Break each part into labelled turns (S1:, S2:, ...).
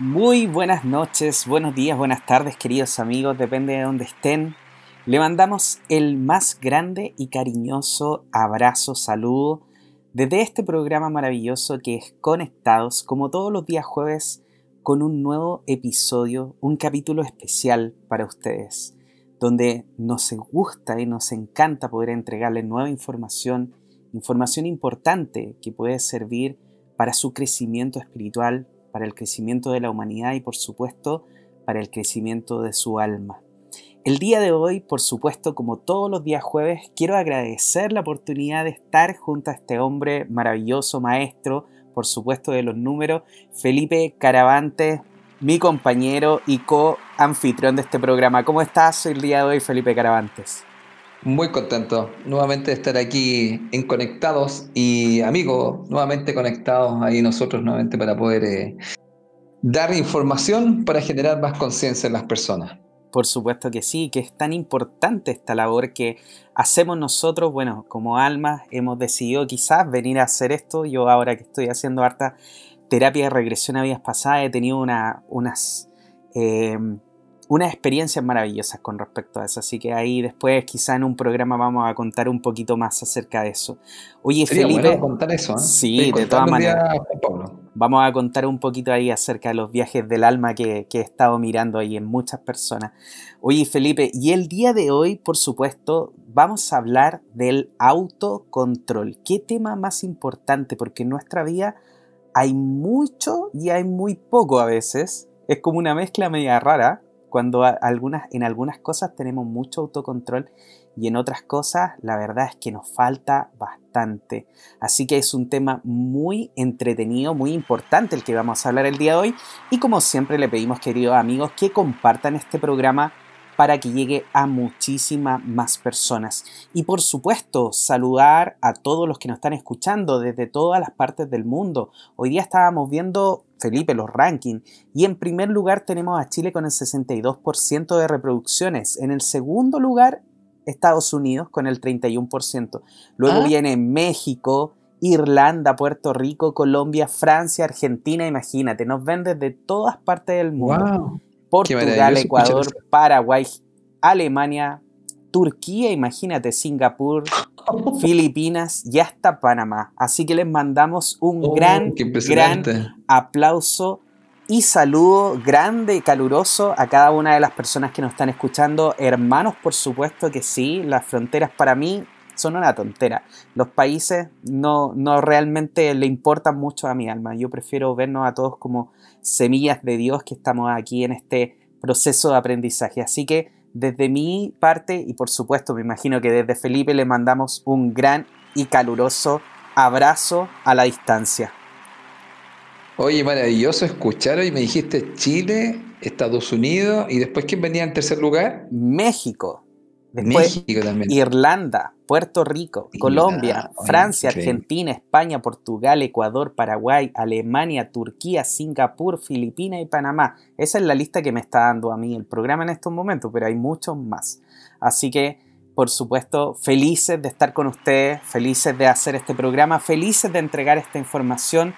S1: Muy buenas noches, buenos días, buenas tardes, queridos amigos, depende de dónde estén. Le mandamos el más grande y cariñoso abrazo, saludo desde este programa maravilloso que es Conectados, como todos los días jueves, con un nuevo episodio, un capítulo especial para ustedes, donde nos gusta y nos encanta poder entregarles nueva información, información importante que puede servir para su crecimiento espiritual, para el crecimiento de la humanidad y por supuesto para el crecimiento de su alma. El día de hoy, por supuesto, como todos los días jueves, quiero agradecer la oportunidad de estar junto a este hombre maravilloso, maestro, por supuesto, de los números, Felipe Caravante, mi compañero y co-anfitrión de este programa. ¿Cómo estás el día de hoy, Felipe Caravantes?
S2: Muy contento nuevamente de estar aquí en Conectados y amigos, nuevamente conectados ahí nosotros nuevamente para poder eh, dar información para generar más conciencia en las personas.
S1: Por supuesto que sí, que es tan importante esta labor que hacemos nosotros, bueno, como almas hemos decidido quizás venir a hacer esto. Yo ahora que estoy haciendo harta terapia de regresión a vidas pasadas he tenido una, unas... Eh, unas experiencias maravillosas con respecto a eso. Así que ahí después quizá en un programa vamos a contar un poquito más acerca de eso.
S2: Oye, Felipe... contar eso, ¿eh?
S1: Sí, de todas maneras. Vamos a contar un poquito ahí acerca de los viajes del alma que, que, he estado mirando ahí en muchas personas. Oye, Felipe, y el día de hoy, por supuesto, vamos a hablar del autocontrol. ¿Qué tema más importante? Porque en nuestra vida hay mucho y hay muy poco a veces. Es como una mezcla media rara cuando en algunas cosas tenemos mucho autocontrol y en otras cosas la verdad es que nos falta bastante. Así que es un tema muy entretenido, muy importante el que vamos a hablar el día de hoy y como siempre le pedimos queridos amigos que compartan este programa para que llegue a muchísimas más personas. Y por supuesto, saludar a todos los que nos están escuchando desde todas las partes del mundo. Hoy día estábamos viendo, Felipe, los rankings. Y en primer lugar tenemos a Chile con el 62% de reproducciones. En el segundo lugar, Estados Unidos con el 31%. Luego ah. viene México, Irlanda, Puerto Rico, Colombia, Francia, Argentina, imagínate, nos ven desde todas partes del mundo. Portugal, Ecuador, Paraguay, Alemania, Turquía, imagínate, Singapur, Filipinas y hasta Panamá. Así que les mandamos un oh, gran, gran aplauso y saludo grande y caluroso a cada una de las personas que nos están escuchando. Hermanos, por supuesto que sí, las fronteras para mí son una tontera. Los países no, no realmente le importan mucho a mi alma. Yo prefiero vernos a todos como semillas de Dios que estamos aquí en este proceso de aprendizaje. Así que desde mi parte y por supuesto me imagino que desde Felipe le mandamos un gran y caluroso abrazo a la distancia.
S2: Oye, maravilloso escuchar y me dijiste Chile, Estados Unidos y después ¿quién venía en tercer lugar?
S1: México. México también. Irlanda, Puerto Rico, Colombia, Francia, Argentina, España, Portugal, Ecuador, Paraguay, Alemania, Turquía, Singapur, Filipinas y Panamá. Esa es la lista que me está dando a mí el programa en estos momentos, pero hay muchos más. Así que, por supuesto, felices de estar con ustedes, felices de hacer este programa, felices de entregar esta información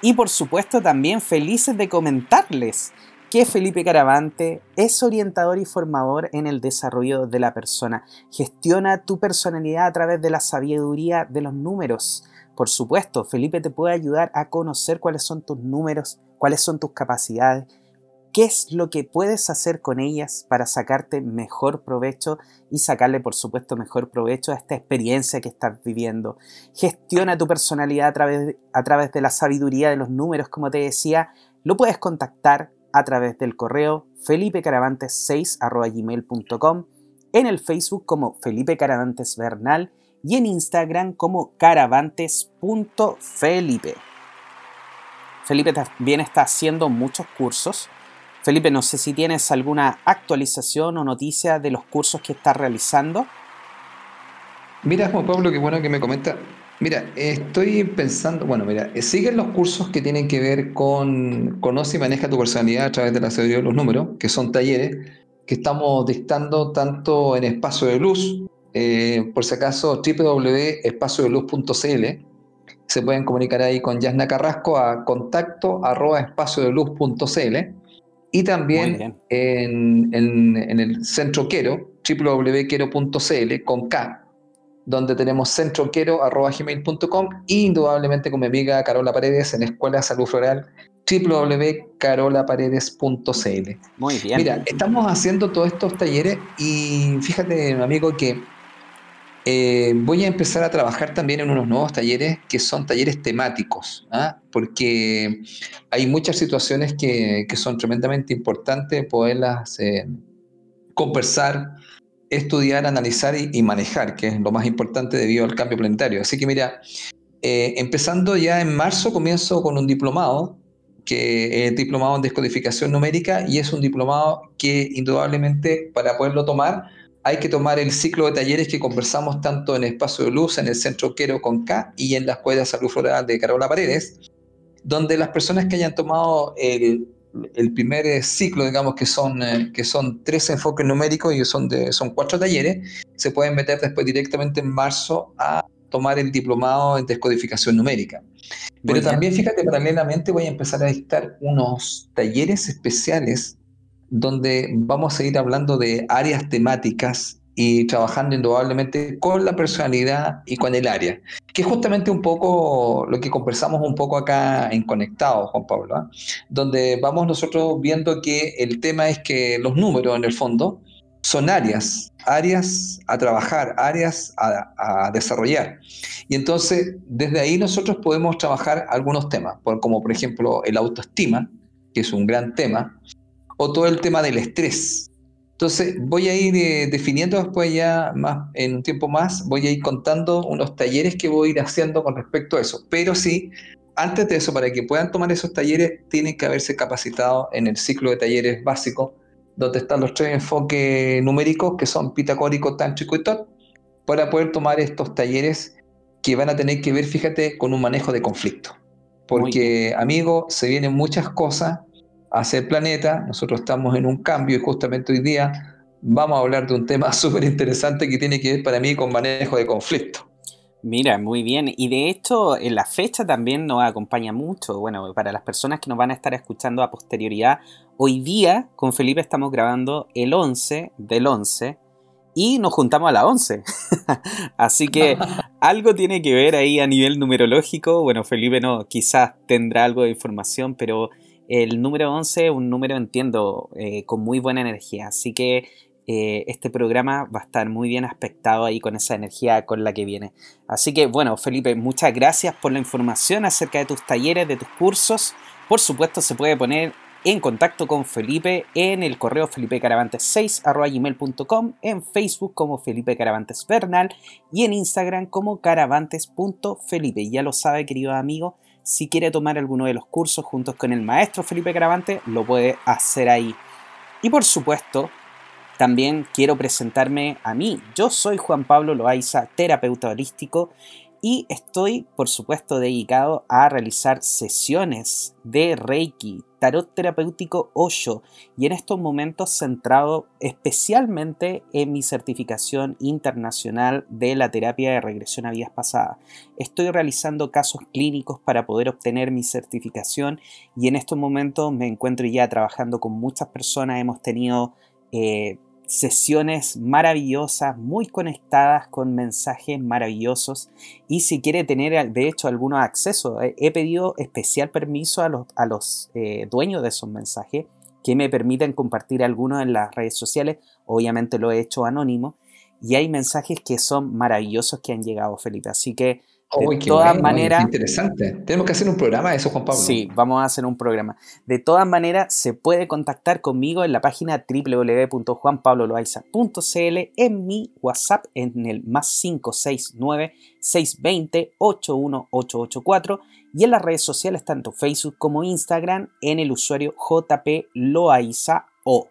S1: y, por supuesto, también felices de comentarles que Felipe Caravante es orientador y formador en el desarrollo de la persona. Gestiona tu personalidad a través de la sabiduría de los números. Por supuesto, Felipe te puede ayudar a conocer cuáles son tus números, cuáles son tus capacidades, qué es lo que puedes hacer con ellas para sacarte mejor provecho y sacarle, por supuesto, mejor provecho a esta experiencia que estás viviendo. Gestiona tu personalidad a través, a través de la sabiduría de los números, como te decía. Lo puedes contactar a través del correo felipecaravantes6.gmail.com, en el Facebook como Felipe Caravantes Bernal y en Instagram como caravantes.felipe. Felipe también está haciendo muchos cursos. Felipe, no sé si tienes alguna actualización o noticia de los cursos que está realizando.
S2: Mira, Juan Pablo, qué bueno que me comenta. Mira, estoy pensando, bueno, mira, siguen los cursos que tienen que ver con Conoce y maneja tu personalidad a través de la sabiduría de los números, que son talleres que estamos dictando tanto en Espacio de Luz, eh, por si acaso www.espaciodeluz.cl, se pueden comunicar ahí con Yasna Carrasco a contacto arroba espacio de luz.cl y también en, en, el centro Quero, www.quero.cl con K, donde tenemos centroquero.gmail.com y indudablemente con mi amiga Carola Paredes en Escuela de Salud Floral www.carolaparedes.cl.
S1: Muy bien.
S2: Mira, estamos haciendo todos estos talleres y fíjate, amigo, que eh, voy a empezar a trabajar también en unos nuevos talleres que son talleres temáticos, ¿ah? porque hay muchas situaciones que, son tremendamente importantes poderlas eh, conversar, estudiar, analizar y, manejar, que es lo más importante debido al cambio planetario. Así que mira, eh, empezando ya en marzo comienzo con un diplomado que es diplomado en descodificación numérica y es un diplomado que indudablemente para poderlo tomar hay que tomar el ciclo de talleres que conversamos tanto en Espacio de Luz, en el Centro Quero con K y en la Escuela de Salud Floral de Carola Paredes, donde las personas que hayan tomado el, primer ciclo, digamos que son, eh, que son tres enfoques numéricos y son, de, son cuatro talleres, se pueden meter después directamente en marzo a tomar el diplomado en descodificación numérica. Pero también, fíjate, paralelamente voy a empezar a dictar unos talleres especiales donde vamos a ir hablando de áreas temáticas y trabajando indudablemente con la personalidad y con el área, que es justamente un poco lo que conversamos un poco acá en Conectados, Juan Pablo, ¿ah? donde vamos nosotros viendo que el tema es que los números en el fondo son áreas, áreas a trabajar, áreas a, desarrollar. Y entonces, desde ahí nosotros podemos trabajar algunos temas, como por ejemplo el autoestima, que es un gran tema, o todo el tema del estrés. Entonces, voy a ir eh, definiendo después ya más, en un tiempo más, voy a ir contando unos talleres que voy a ir haciendo con respecto a eso. Pero sí, antes de eso, para que puedan tomar esos talleres, tienen que haberse capacitado en el ciclo de talleres básico donde están los tres enfoques numéricos que son pitagórico, tántrico y tot, para poder tomar estos talleres que van a tener que ver, fíjate, con un manejo de conflicto. Porque, amigo, se vienen muchas cosas hacia el planeta, nosotros estamos en un cambio y justamente hoy día vamos a hablar de un tema súper interesante que tiene que ver para mí con manejo de conflicto.
S1: Mira, muy bien. Y de hecho, en la fecha también nos acompaña mucho. Bueno, para las personas que nos van a estar escuchando a posterioridad, hoy día con Felipe estamos grabando el 11 del 11 y nos juntamos a la 11. Así que algo tiene que ver ahí a nivel numerológico. Bueno, Felipe no, quizás tendrá algo de información, pero el número 11 es un número, entiendo, eh, con muy buena energía. Así que eh, este programa va a estar muy bien aspectado ahí con esa energía con la que viene. Así que bueno, Felipe, muchas gracias por la información acerca de tus talleres, de tus cursos. Por supuesto, se puede poner en contacto con Felipe en el correo felipecaravantes6.gmail.com, en Facebook como Felipe Caravantes Bernal y en Instagram como caravantes.felipe. Ya lo sabe, querido amigo, si quiere tomar alguno de los cursos juntos con el maestro Felipe Caravante, lo puede hacer ahí. Y por supuesto, también quiero presentarme a mí. Yo soy Juan Pablo Loaiza, terapeuta holístico, y estoy, por supuesto, dedicado a realizar sesiones de Reiki, tarot terapéutico Osho, y en estos momentos centrado especialmente en mi certificación internacional de la terapia de regresión a vidas pasadas. Estoy realizando casos clínicos para poder obtener mi certificación y en estos momentos me encuentro ya trabajando con muchas personas. Hemos tenido eh, sesiones maravillosas, muy conectadas con mensajes maravillosos. Y si quiere tener de hecho algunos accesos, he pedido especial permiso a los, a los eh, dueños de esos mensajes que me permiten compartir algunos en las redes sociales, obviamente lo he hecho anónimo y hay mensajes que son maravillosos que han llegado Felipe, así que de todas maneras.
S2: Interesante. Tenemos que hacer un programa de eso, Juan Pablo.
S1: Sí, vamos a hacer un programa. De todas maneras, se puede contactar conmigo en la página www.juanpabloloaiza.cl, en mi WhatsApp en el más 569 620 81884 y en las redes sociales, tanto Facebook como Instagram, en el usuario JP O.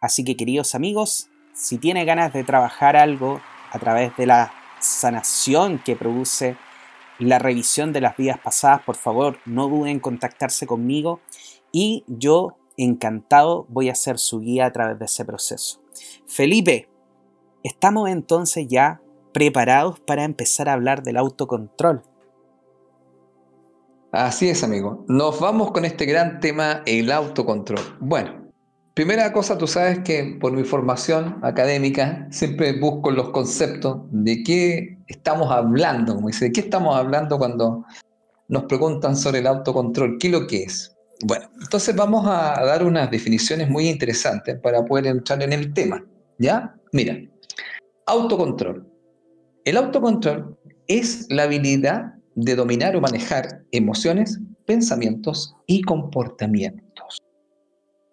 S1: Así que, queridos amigos, si tiene ganas de trabajar algo a través de la sanación que produce la revisión de las vidas pasadas, por favor, no duden en contactarse conmigo y yo encantado voy a ser su guía a través de ese proceso. Felipe, estamos entonces ya preparados para empezar a hablar del autocontrol.
S2: Así es, amigo. Nos vamos con este gran tema, el autocontrol. Bueno, primera cosa, tú sabes que por mi formación académica siempre busco los conceptos de qué estamos hablando, como dice, de qué estamos hablando cuando nos preguntan sobre el autocontrol, qué es lo que es. Bueno, entonces vamos a dar unas definiciones muy interesantes para poder entrar en el tema. ¿Ya? Mira, autocontrol. El autocontrol es la habilidad de dominar o manejar emociones, pensamientos y comportamientos.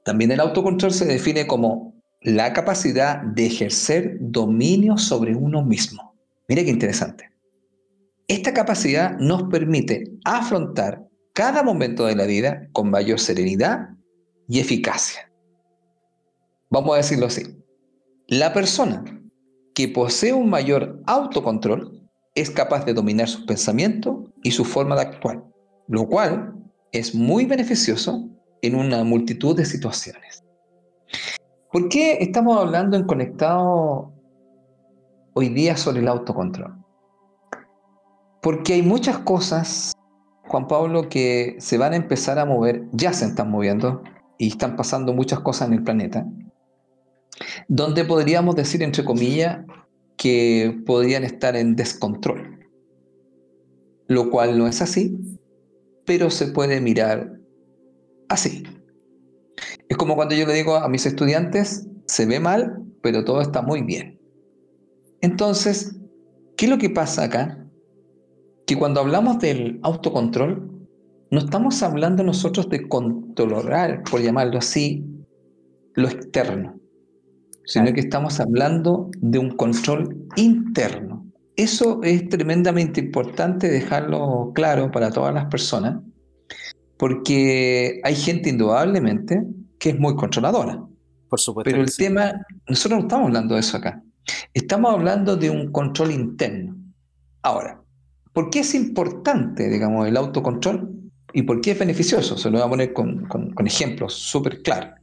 S2: También el autocontrol se define como la capacidad de ejercer dominio sobre uno mismo. Mire qué interesante. Esta capacidad nos permite afrontar cada momento de la vida con mayor serenidad y eficacia. Vamos a decirlo así. La persona que posee un mayor autocontrol es capaz de dominar sus pensamientos y su forma de actuar, lo cual es muy beneficioso en una multitud de situaciones. ¿Por qué estamos hablando en conectado hoy día sobre el autocontrol? Porque hay muchas cosas, Juan Pablo, que se van a empezar a mover, ya se están moviendo y están pasando muchas cosas en el planeta, donde podríamos decir, entre comillas, que podrían estar en descontrol, lo cual no es así, pero se puede mirar así. Es como cuando yo le digo a mis estudiantes, se ve mal, pero todo está muy bien. Entonces, ¿qué es lo que pasa acá? Que cuando hablamos del autocontrol, no estamos hablando nosotros de controlar, por llamarlo así, lo externo sino que estamos hablando de un control interno. Eso es tremendamente importante dejarlo claro para todas las personas, porque hay gente indudablemente que es muy controladora.
S1: Por supuesto.
S2: Pero el tema, nosotros no estamos hablando de eso acá. Estamos hablando de un control interno. Ahora, ¿por qué es importante, digamos, el autocontrol? ¿Y por qué es beneficioso? Se lo voy a poner con, con ejemplos súper claros.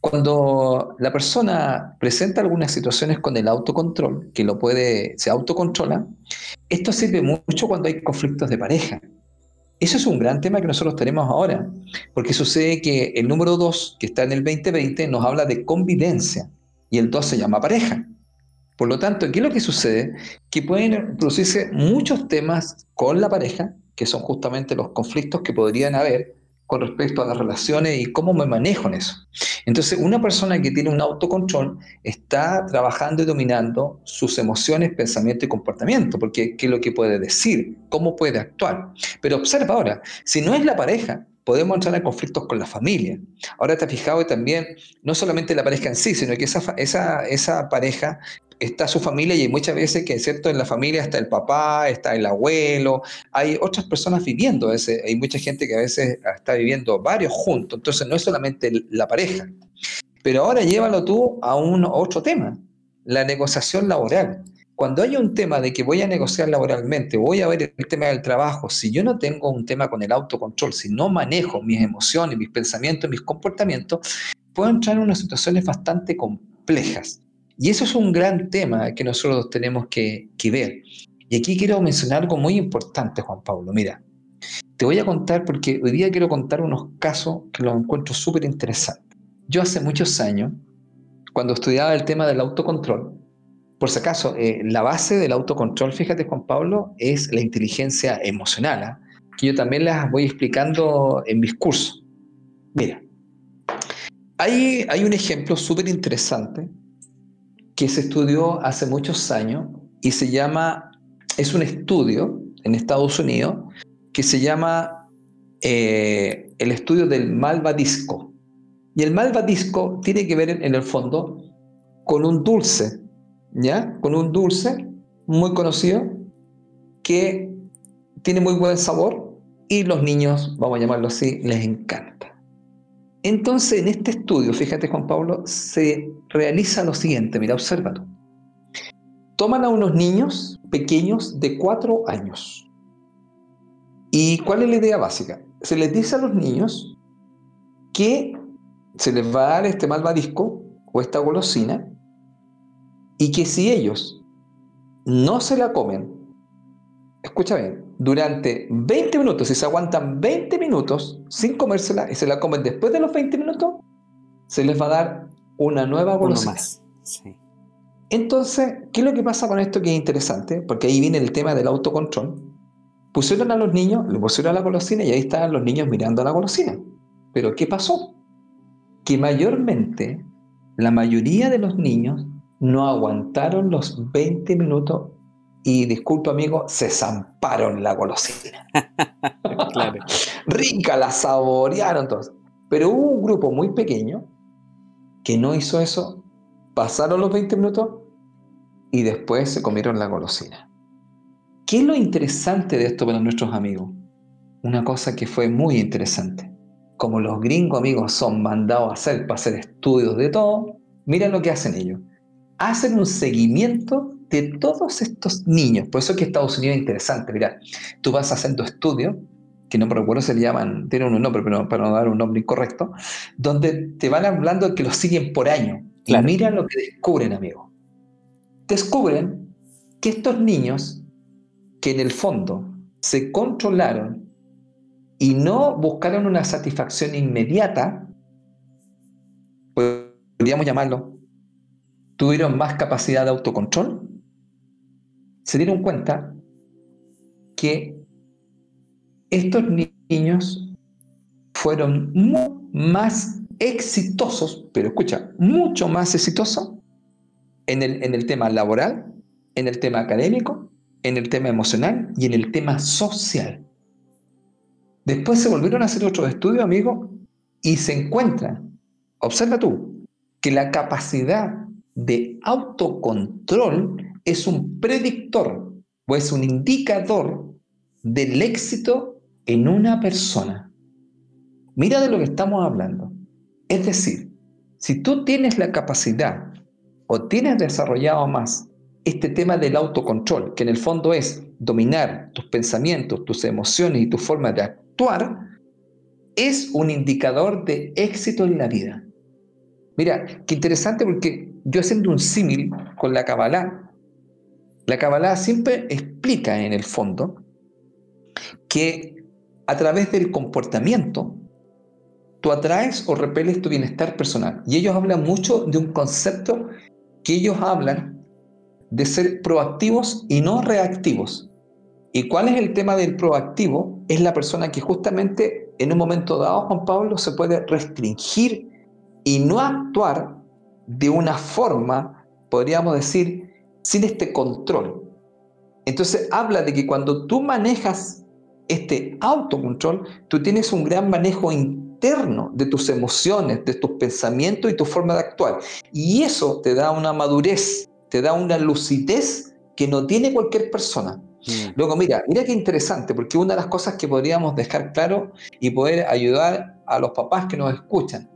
S2: Cuando la persona presenta algunas situaciones con el autocontrol, que lo puede, se autocontrola, esto sirve mucho cuando hay conflictos de pareja. Eso es un gran tema que nosotros tenemos ahora, porque sucede que el número 2, que está en el 2020, nos habla de convivencia y el 2 se llama pareja. Por lo tanto, ¿qué es lo que sucede? Que pueden producirse muchos temas con la pareja, que son justamente los conflictos que podrían haber, con respecto a las relaciones y cómo me manejo en eso. Entonces, una persona que tiene un autocontrol está trabajando y dominando sus emociones, pensamiento y comportamiento, porque qué es lo que puede decir, cómo puede actuar. Pero observa ahora, si no es la pareja, podemos entrar en conflictos con la familia. Ahora te has fijado también, no solamente la pareja en sí, sino que esa, esa, esa pareja está su familia y muchas veces que, ¿cierto? En la familia está el papá, está el abuelo, hay otras personas viviendo, ese, hay mucha gente que a veces está viviendo varios juntos, entonces no es solamente la pareja. Pero ahora llévalo tú a un otro tema, la negociación laboral. Cuando hay un tema de que voy a negociar laboralmente, voy a ver el tema del trabajo, si yo no tengo un tema con el autocontrol, si no manejo mis emociones, mis pensamientos, mis comportamientos, puedo entrar en unas situaciones bastante complejas. Y eso es un gran tema que nosotros tenemos que, ver. Y aquí quiero mencionar algo muy importante, Juan Pablo. Mira, te voy a contar porque hoy día quiero contar unos casos que los encuentro súper interesantes. Yo hace muchos años, cuando estudiaba el tema del autocontrol, por si acaso, eh, la base del autocontrol, fíjate Juan Pablo, es la inteligencia emocional, ¿ah? que yo también las voy explicando en mis cursos. Mira, hay, hay un ejemplo súper interesante que se estudió hace muchos años y se llama, es un estudio en Estados Unidos que se llama eh, el estudio del malvadisco. Y el malvadisco tiene que ver en el fondo con un dulce, ¿ya? Con un dulce muy conocido que tiene muy buen sabor y los niños, vamos a llamarlo así, les encanta. Entonces, en este estudio, fíjate Juan Pablo, se realiza lo siguiente, mira, obsérvalo. Toman a unos niños pequeños de cuatro años. ¿Y cuál es la idea básica? Se les dice a los niños que se les va a dar este malvadisco o esta golosina y que si ellos no se la comen escucha bien, durante 20 minutos, si se aguantan 20 minutos sin comérsela y se la comen después de los 20 minutos, se les va a dar una nueva golosina. Entonces, ¿qué es lo que pasa con esto que es interesante? Porque ahí viene el tema del autocontrol. Pusieron a los niños, le pusieron a la golosina y ahí estaban los niños mirando a la golosina. Pero ¿qué pasó? Que mayormente, la mayoría de los niños no aguantaron los 20 minutos y, disculpa amigo, se zamparon la golosina. claro. Rica, la saborearon todos. Pero hubo un grupo muy pequeño que no hizo eso, pasaron los 20 minutos y después se comieron la golosina. ¿Qué es lo interesante de esto para nuestros amigos? Una cosa que fue muy interesante. Como los gringos amigos son mandados a hacer para hacer estudios de todo, mira lo que hacen ellos. Hacen un seguimiento de todos estos niños. Por eso es que Estados Unidos es interesante. Mira, tú vas haciendo estudios que no me recuerdo se le llaman, tienen un nombre, pero para no dar un nombre incorrecto, donde te van hablando de que los siguen por año. Y mira lo que descubren, amigo. Descubren que estos niños, que en el fondo se controlaron y no buscaron una satisfacción inmediata, podríamos llamarlo, tuvieron más capacidad de autocontrol, se dieron cuenta que estos niños fueron más exitosos, pero escucha, mucho más exitosos en el, en el tema laboral, en el tema académico, en el tema emocional y en el tema social. Después se volvieron a hacer otros estudios, amigos, y se encuentra, observa tú, que la capacidad de autocontrol es un predictor o es un indicador del éxito en una persona. Mira de lo que estamos hablando. Es decir, si tú tienes la capacidad o tienes desarrollado más este tema del autocontrol, que en el fondo es dominar tus pensamientos, tus emociones y tu forma de actuar, es un indicador de éxito en la vida. Mira, qué interesante porque yo haciendo un símil con la Kabbalah, la Kabbalah siempre explica en el fondo que a través del comportamiento, tú atraes o repeles tu bienestar personal. Y ellos hablan mucho de un concepto que ellos hablan de ser proactivos y no reactivos. ¿Y cuál es el tema del proactivo? Es la persona que justamente en un momento dado, Juan Pablo, se puede restringir y no actuar de una forma, podríamos decir, sin este control. Entonces habla de que cuando tú manejas este autocontrol, tú tienes un gran manejo interno de tus emociones, de tus pensamientos y tu forma de actuar. Y eso te da una madurez, te da una lucidez que no tiene cualquier persona. Mm. Luego, mira, mira qué interesante, porque una de las cosas que podríamos dejar claro y poder ayudar a los papás que nos escuchan,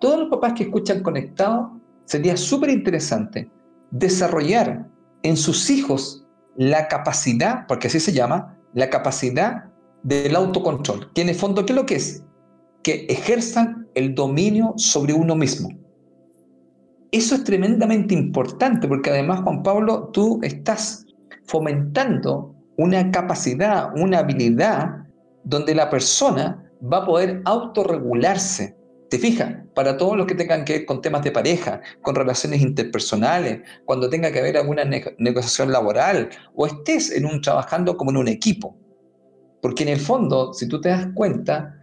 S2: todos los papás que escuchan conectados, sería súper interesante desarrollar en sus hijos la capacidad, porque así se llama, la capacidad del autocontrol, que en el fondo, ¿qué es lo que es? Que ejerzan el dominio sobre uno mismo. Eso es tremendamente importante porque además, Juan Pablo, tú estás fomentando una capacidad, una habilidad donde la persona va a poder autorregularse. Te fijas, para todos los que tengan que ver con temas de pareja, con relaciones interpersonales, cuando tenga que haber alguna negociación laboral o estés en un trabajando como en un equipo. Porque en el fondo, si tú te das cuenta,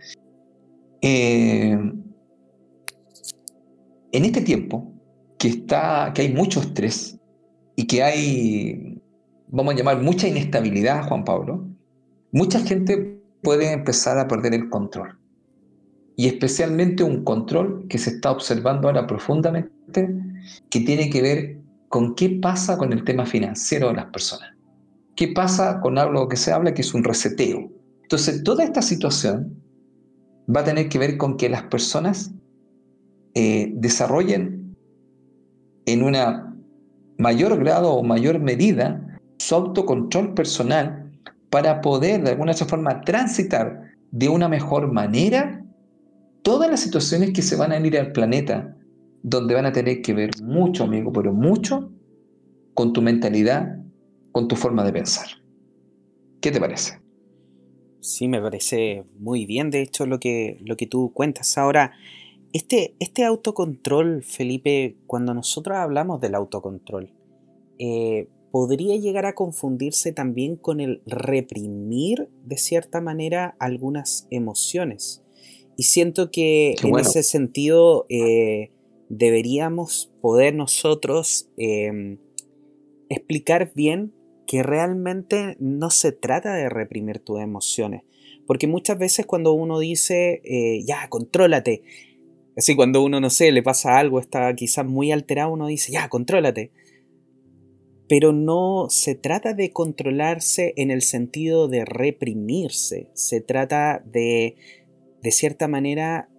S2: eh, en este tiempo que, está, que hay mucho estrés y que hay, vamos a llamar, mucha inestabilidad, Juan Pablo, mucha gente puede empezar a perder el control y especialmente un control que se está observando ahora profundamente, que tiene que ver con qué pasa con el tema financiero de las personas. ¿Qué pasa con algo que se habla que es un reseteo? Entonces, toda esta situación va a tener que ver con que las personas eh, desarrollen en una mayor grado o mayor medida su autocontrol personal para poder de alguna otra forma transitar de una mejor manera todas las situaciones que se van a ir al planeta, donde van a tener que ver mucho, amigo, pero mucho con tu mentalidad, con tu forma de pensar. ¿Qué te parece?
S1: Sí, me parece muy bien, de hecho, lo que, lo que tú cuentas. Ahora, este, este autocontrol, Felipe, cuando nosotros hablamos del autocontrol, eh, podría llegar a confundirse también con el reprimir de cierta manera algunas emociones. Y siento que en ese sentido eh, deberíamos poder nosotros em, explicar bien que realmente no se trata de reprimir tus emociones. Porque muchas veces cuando uno dice, eh, ya, contrólate, así cuando uno, no sé, le pasa algo, está quizás muy alterado, uno dice, ya, contrólate. Pero no se trata de controlarse en el sentido de reprimirse, se trata de, de cierta manera,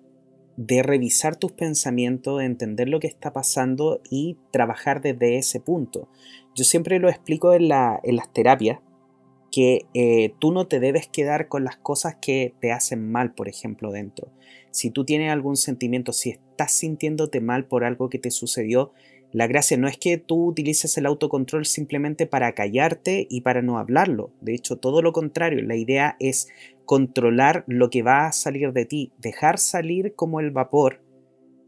S1: de revisar tus pensamientos, de entender lo que está pasando y trabajar desde ese punto. Yo siempre lo explico en, las terapias, que eh, tú no te debes quedar con las cosas que te hacen mal, por ejemplo, dentro. Si tú tienes algún sentimiento, si estás sintiéndote mal por algo que te sucedió, la gracia no es que tú utilices el autocontrol simplemente para callarte y para no hablarlo. De hecho, todo lo contrario, la idea es controlar lo que va a salir de ti, dejar salir como el vapor,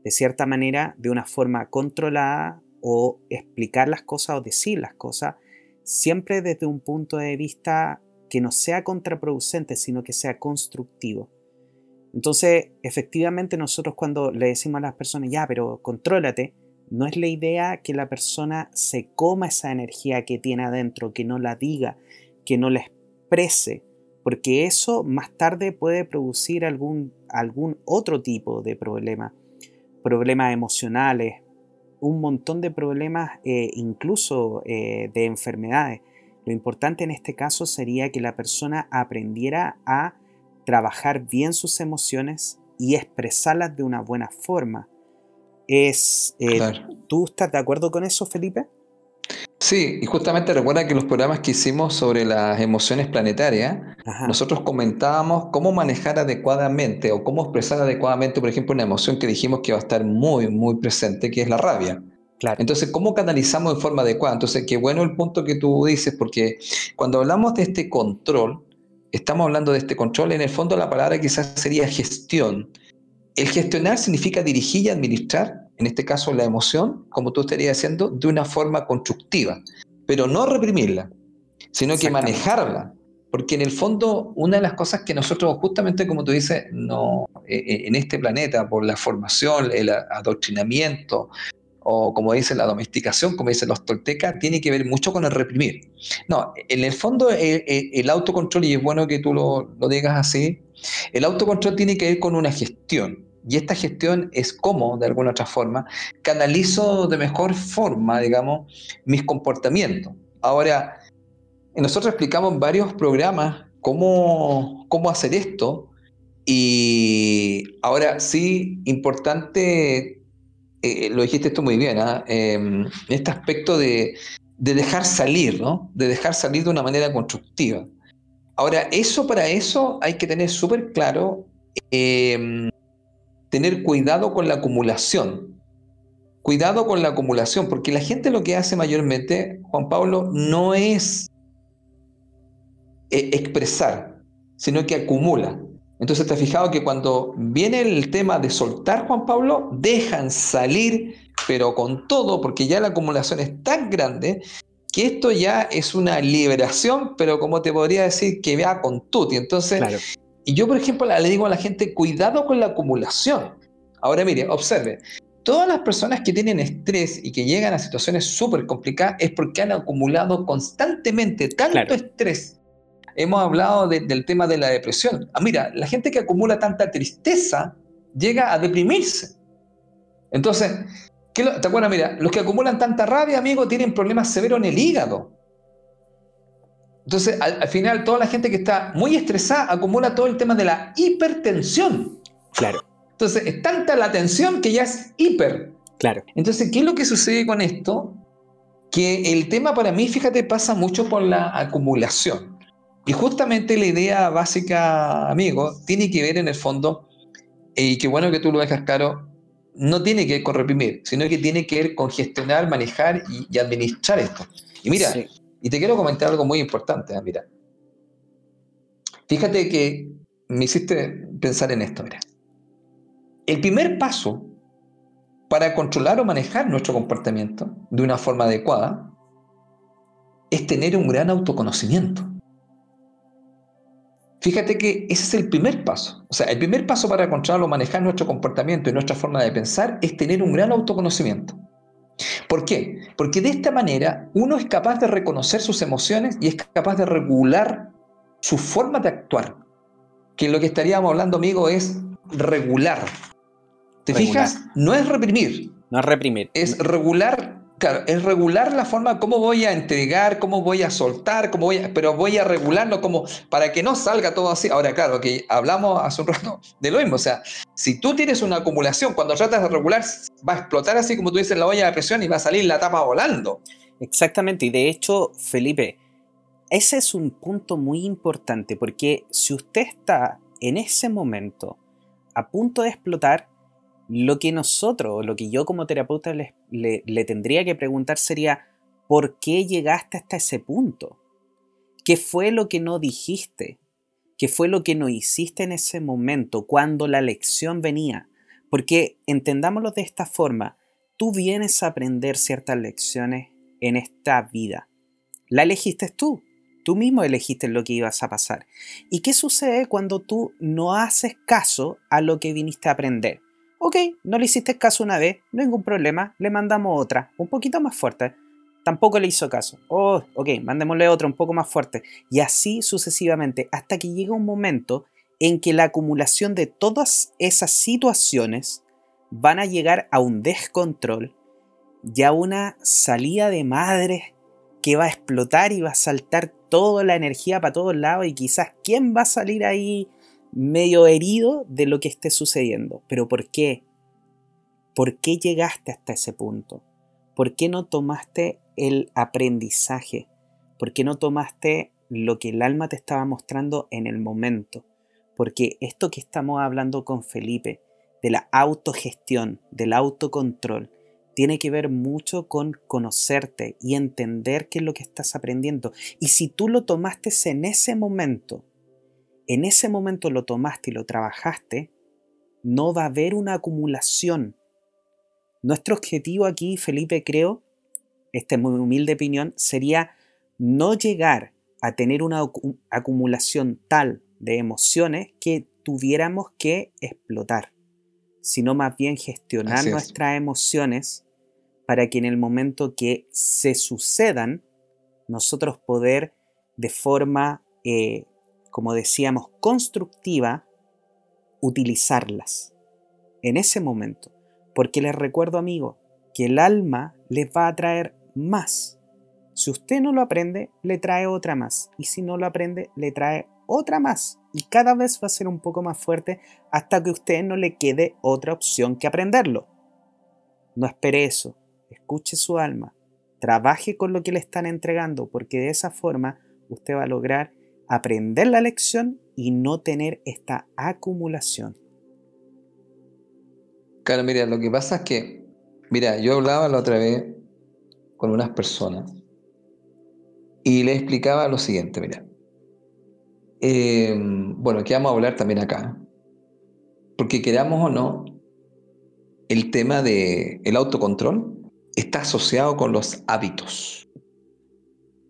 S1: de cierta manera, de una forma controlada, o explicar las cosas o decir las cosas, siempre desde un punto de vista que no sea contraproducente, sino que sea constructivo. Entonces, efectivamente, nosotros cuando le decimos a las personas, ya, pero contrólate, no es la idea que la persona se coma esa energía que tiene adentro, que no la diga, que no la exprese, porque eso más tarde puede producir algún, algún otro tipo de problema, problemas emocionales, un montón de problemas, eh, incluso eh, de enfermedades. Lo importante en este caso sería que la persona aprendiera a trabajar bien sus emociones y expresarlas de una buena forma. Es, eh, ¿Tú estás de acuerdo con eso, Felipe?
S2: Sí, y justamente recuerda que los programas que hicimos sobre las emociones planetarias, nosotros comentábamos cómo manejar adecuadamente o cómo expresar adecuadamente, por ejemplo, una emoción que dijimos que va a estar muy, muy presente, que es la rabia. Claro. Entonces, ¿cómo canalizamos de forma adecuada? Entonces, qué bueno el punto que tú dices, porque cuando hablamos de este control, estamos hablando de este control, en el fondo la palabra quizás sería gestión. El gestionar significa dirigir y administrar en este caso la emoción, como tú estarías diciendo, de una forma constructiva, pero no reprimirla, sino que manejarla. Porque en el fondo, una de las cosas que nosotros, justamente como tú dices, no, eh, eh, en este planeta, por la formación, el adoctrinamiento, o como dice la domesticación, como dicen los toltecas, tiene que ver mucho con el reprimir. No, en el fondo el, autocontrol, y es bueno que tú lo, lo, digas así, el autocontrol tiene que ver con una gestión. Y esta gestión es cómo, de alguna otra forma, canalizo de mejor forma, digamos, mis comportamientos. Ahora, nosotros explicamos varios programas cómo, cómo hacer esto. Y ahora sí, importante, eh, lo dijiste esto muy bien, ¿ah? em, este aspecto de, de, dejar salir, ¿no? De dejar salir de una manera constructiva. Ahora, eso para eso hay que tener súper claro eh, tener cuidado con la acumulación. Cuidado con la acumulación, porque la gente lo que hace mayormente, Juan Pablo, no es eh, expresar, sino que acumula. Entonces te has fijado que cuando viene el tema de soltar, Juan Pablo, dejan salir, pero con todo, porque ya la acumulación es tan grande que esto ya es una liberación, pero como te podría decir, que vea con tutti. Entonces, y yo, por ejemplo, le digo a la gente, cuidado con la acumulación. Ahora mire, observe, todas las personas que tienen estrés y que llegan a situaciones súper complicadas es porque han acumulado constantemente tanto estrés. Hemos hablado del tema de la depresión. Ah, mira, la gente que acumula tanta tristeza llega a deprimirse. Entonces, ¿qué ¿te acuerdas? Mira, los que acumulan tanta rabia, amigo, tienen problemas severos en el hígado. Entonces, al, final, toda la gente que está muy estresada acumula todo el tema de la hipertensión.
S1: Claro.
S2: Entonces, es tanta la tensión que ya es hiper.
S1: Claro.
S2: Entonces, ¿qué es lo que sucede con esto? Que el tema para mí, fíjate, pasa mucho por la acumulación. Y justamente la idea básica, amigo, tiene que ver en el fondo, y qué bueno que tú lo dejas claro, no tiene que ver con reprimir, sino que tiene que ver con gestionar, manejar y, administrar esto. Y mira, y te quiero comentar algo muy importante, ¿eh? mira. Fíjate que me hiciste pensar en esto. El primer paso para controlar o manejar nuestro comportamiento de una forma adecuada es tener un gran autoconocimiento. Fíjate que ese es el primer paso. O sea, el primer paso para controlar o manejar nuestro comportamiento y nuestra forma de pensar es tener un gran autoconocimiento. ¿Por qué? Porque de esta manera uno es capaz de reconocer sus emociones y es capaz de regular su forma de actuar. Que lo que estaríamos hablando, amigo, es regular. ¿Te fijas? No es reprimir.
S1: No es reprimir.
S2: Es regular Claro, es regular la forma cómo voy a entregar, cómo voy a soltar, cómo voy pero voy a regularlo como para que no salga todo así. Ahora, claro, que hablamos hace un rato de lo mismo. O sea, si tú tienes una acumulación, cuando tratas de regular, va a explotar así como tú dices la olla de presión y va a salir la tapa volando.
S1: Exactamente, y de hecho, Felipe, ese es un punto muy importante, porque si usted está en ese momento a punto de explotar, lo que nosotros, lo que yo como terapeuta le, tendría que preguntar sería, ¿por qué llegaste hasta ese punto? ¿Qué fue lo que no dijiste? ¿Qué fue lo que no hiciste en ese momento cuando la lección venía? Porque entendámoslo de esta forma, tú vienes a aprender ciertas lecciones en esta vida. La elegiste tú, tú mismo elegiste lo que ibas a pasar. ¿Y qué sucede cuando tú no haces caso a lo que viniste a aprender? Ok, no le hiciste caso una vez, no hay ningún problema, le mandamos otra, un poquito más fuerte. Tampoco le hizo caso. Oh, ok, mandémosle otra un poco más fuerte. Y así sucesivamente, hasta que llega un momento en que la acumulación de todas esas situaciones van a llegar a un descontrol, ya una salida de madre que va a explotar y va a saltar toda la energía para todos lados y quizás quién va a salir ahí medio herido de lo que esté sucediendo. Pero ¿por qué? ¿Por qué llegaste hasta ese punto? ¿Por qué no tomaste el aprendizaje? ¿Por qué no tomaste lo que el alma te estaba mostrando en el momento? Porque esto que estamos hablando con Felipe, de la autogestión, del autocontrol, tiene que ver mucho con conocerte y entender qué es lo que estás aprendiendo. Y si tú lo tomaste en ese momento, en ese momento lo tomaste y lo trabajaste, no va a haber una acumulación. Nuestro objetivo aquí, Felipe, creo, esta es muy humilde opinión, sería no llegar a tener una acumulación tal de emociones que tuviéramos que explotar, sino más bien gestionar nuestras emociones para que en el momento que se sucedan, nosotros poder de forma eh, como decíamos, constructiva, utilizarlas en ese momento. Porque les recuerdo, amigo, que el alma les va a traer más. Si usted no lo aprende, le trae otra más. Y si no lo aprende, le trae otra más. Y cada vez va a ser un poco más fuerte hasta que a usted no le quede otra opción que aprenderlo. No espere eso. Escuche su alma. Trabaje con lo que le están entregando, porque de esa forma usted va a lograr aprender la lección y no tener esta acumulación.
S2: Claro, mira, lo que pasa es que, mira, yo hablaba la otra vez con unas personas y le explicaba lo siguiente, mira. Eh, bueno, que vamos a hablar también acá, porque queramos o no, el tema del el autocontrol está asociado con los hábitos.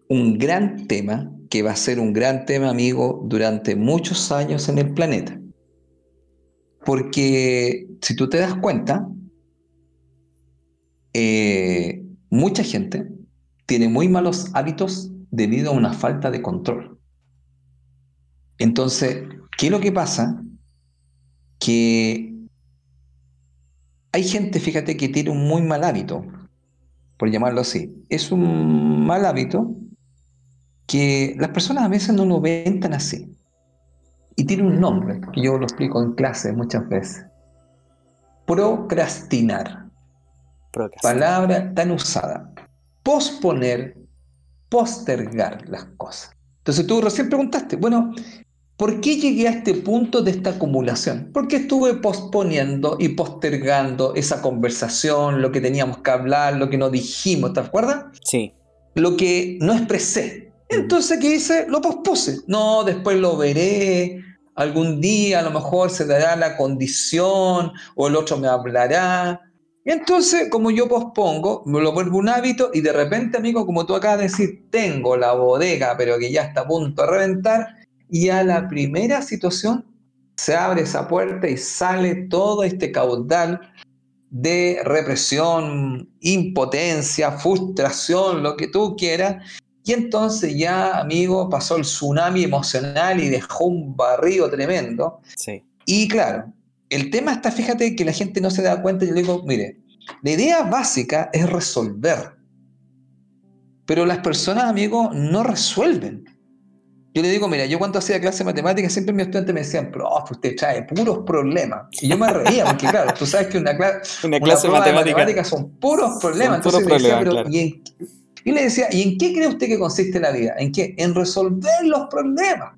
S2: Un gran tema que va a ser un gran tema, amigo, durante muchos años en el planeta. Porque si tú te das cuenta, eh, mucha gente tiene muy malos hábitos debido a una falta de control. Entonces, ¿qué es lo que pasa? Que hay gente, fíjate, que tiene un muy mal hábito, por llamarlo así. Es un mal hábito que las personas a veces no lo ven tan así. Y tiene un nombre, que yo lo explico en clase muchas veces. Procrastinar. Palabra tan usada. Posponer, postergar las cosas. Entonces tú recién preguntaste, bueno, ¿por qué llegué a este punto de esta acumulación? Porque estuve posponiendo y postergando esa conversación, lo que teníamos que hablar, lo que no dijimos, ¿te acuerdas?
S1: Sí.
S2: Lo que no expresé. Entonces, ¿qué hice? Lo pospuse. No, después lo veré, algún día a lo mejor se dará la condición o el otro me hablará. Y entonces, como yo pospongo, me lo vuelvo un hábito y de repente, amigo, como tú acabas de decir, tengo la bodega, pero que ya está a punto de reventar, y a la primera situación se abre esa puerta y sale todo este caudal de represión, impotencia, frustración, lo que tú quieras. Y entonces ya, amigo, pasó el tsunami emocional y dejó un barrio tremendo.
S1: Sí.
S2: Y claro, el tema está, fíjate que la gente no se da cuenta, yo le digo, mire, la idea básica es resolver, pero las personas, amigos, no resuelven. Yo le digo, mira, yo cuando hacía clase de matemáticas, siempre mis estudiantes me decían, profe, usted trae puros problemas. Y yo me reía, porque claro, tú sabes que una, clase, una clase de, matemáticas son puros problemas. Entonces y le decía, ¿y en qué cree usted que consiste la vida? ¿En qué? En resolver los problemas.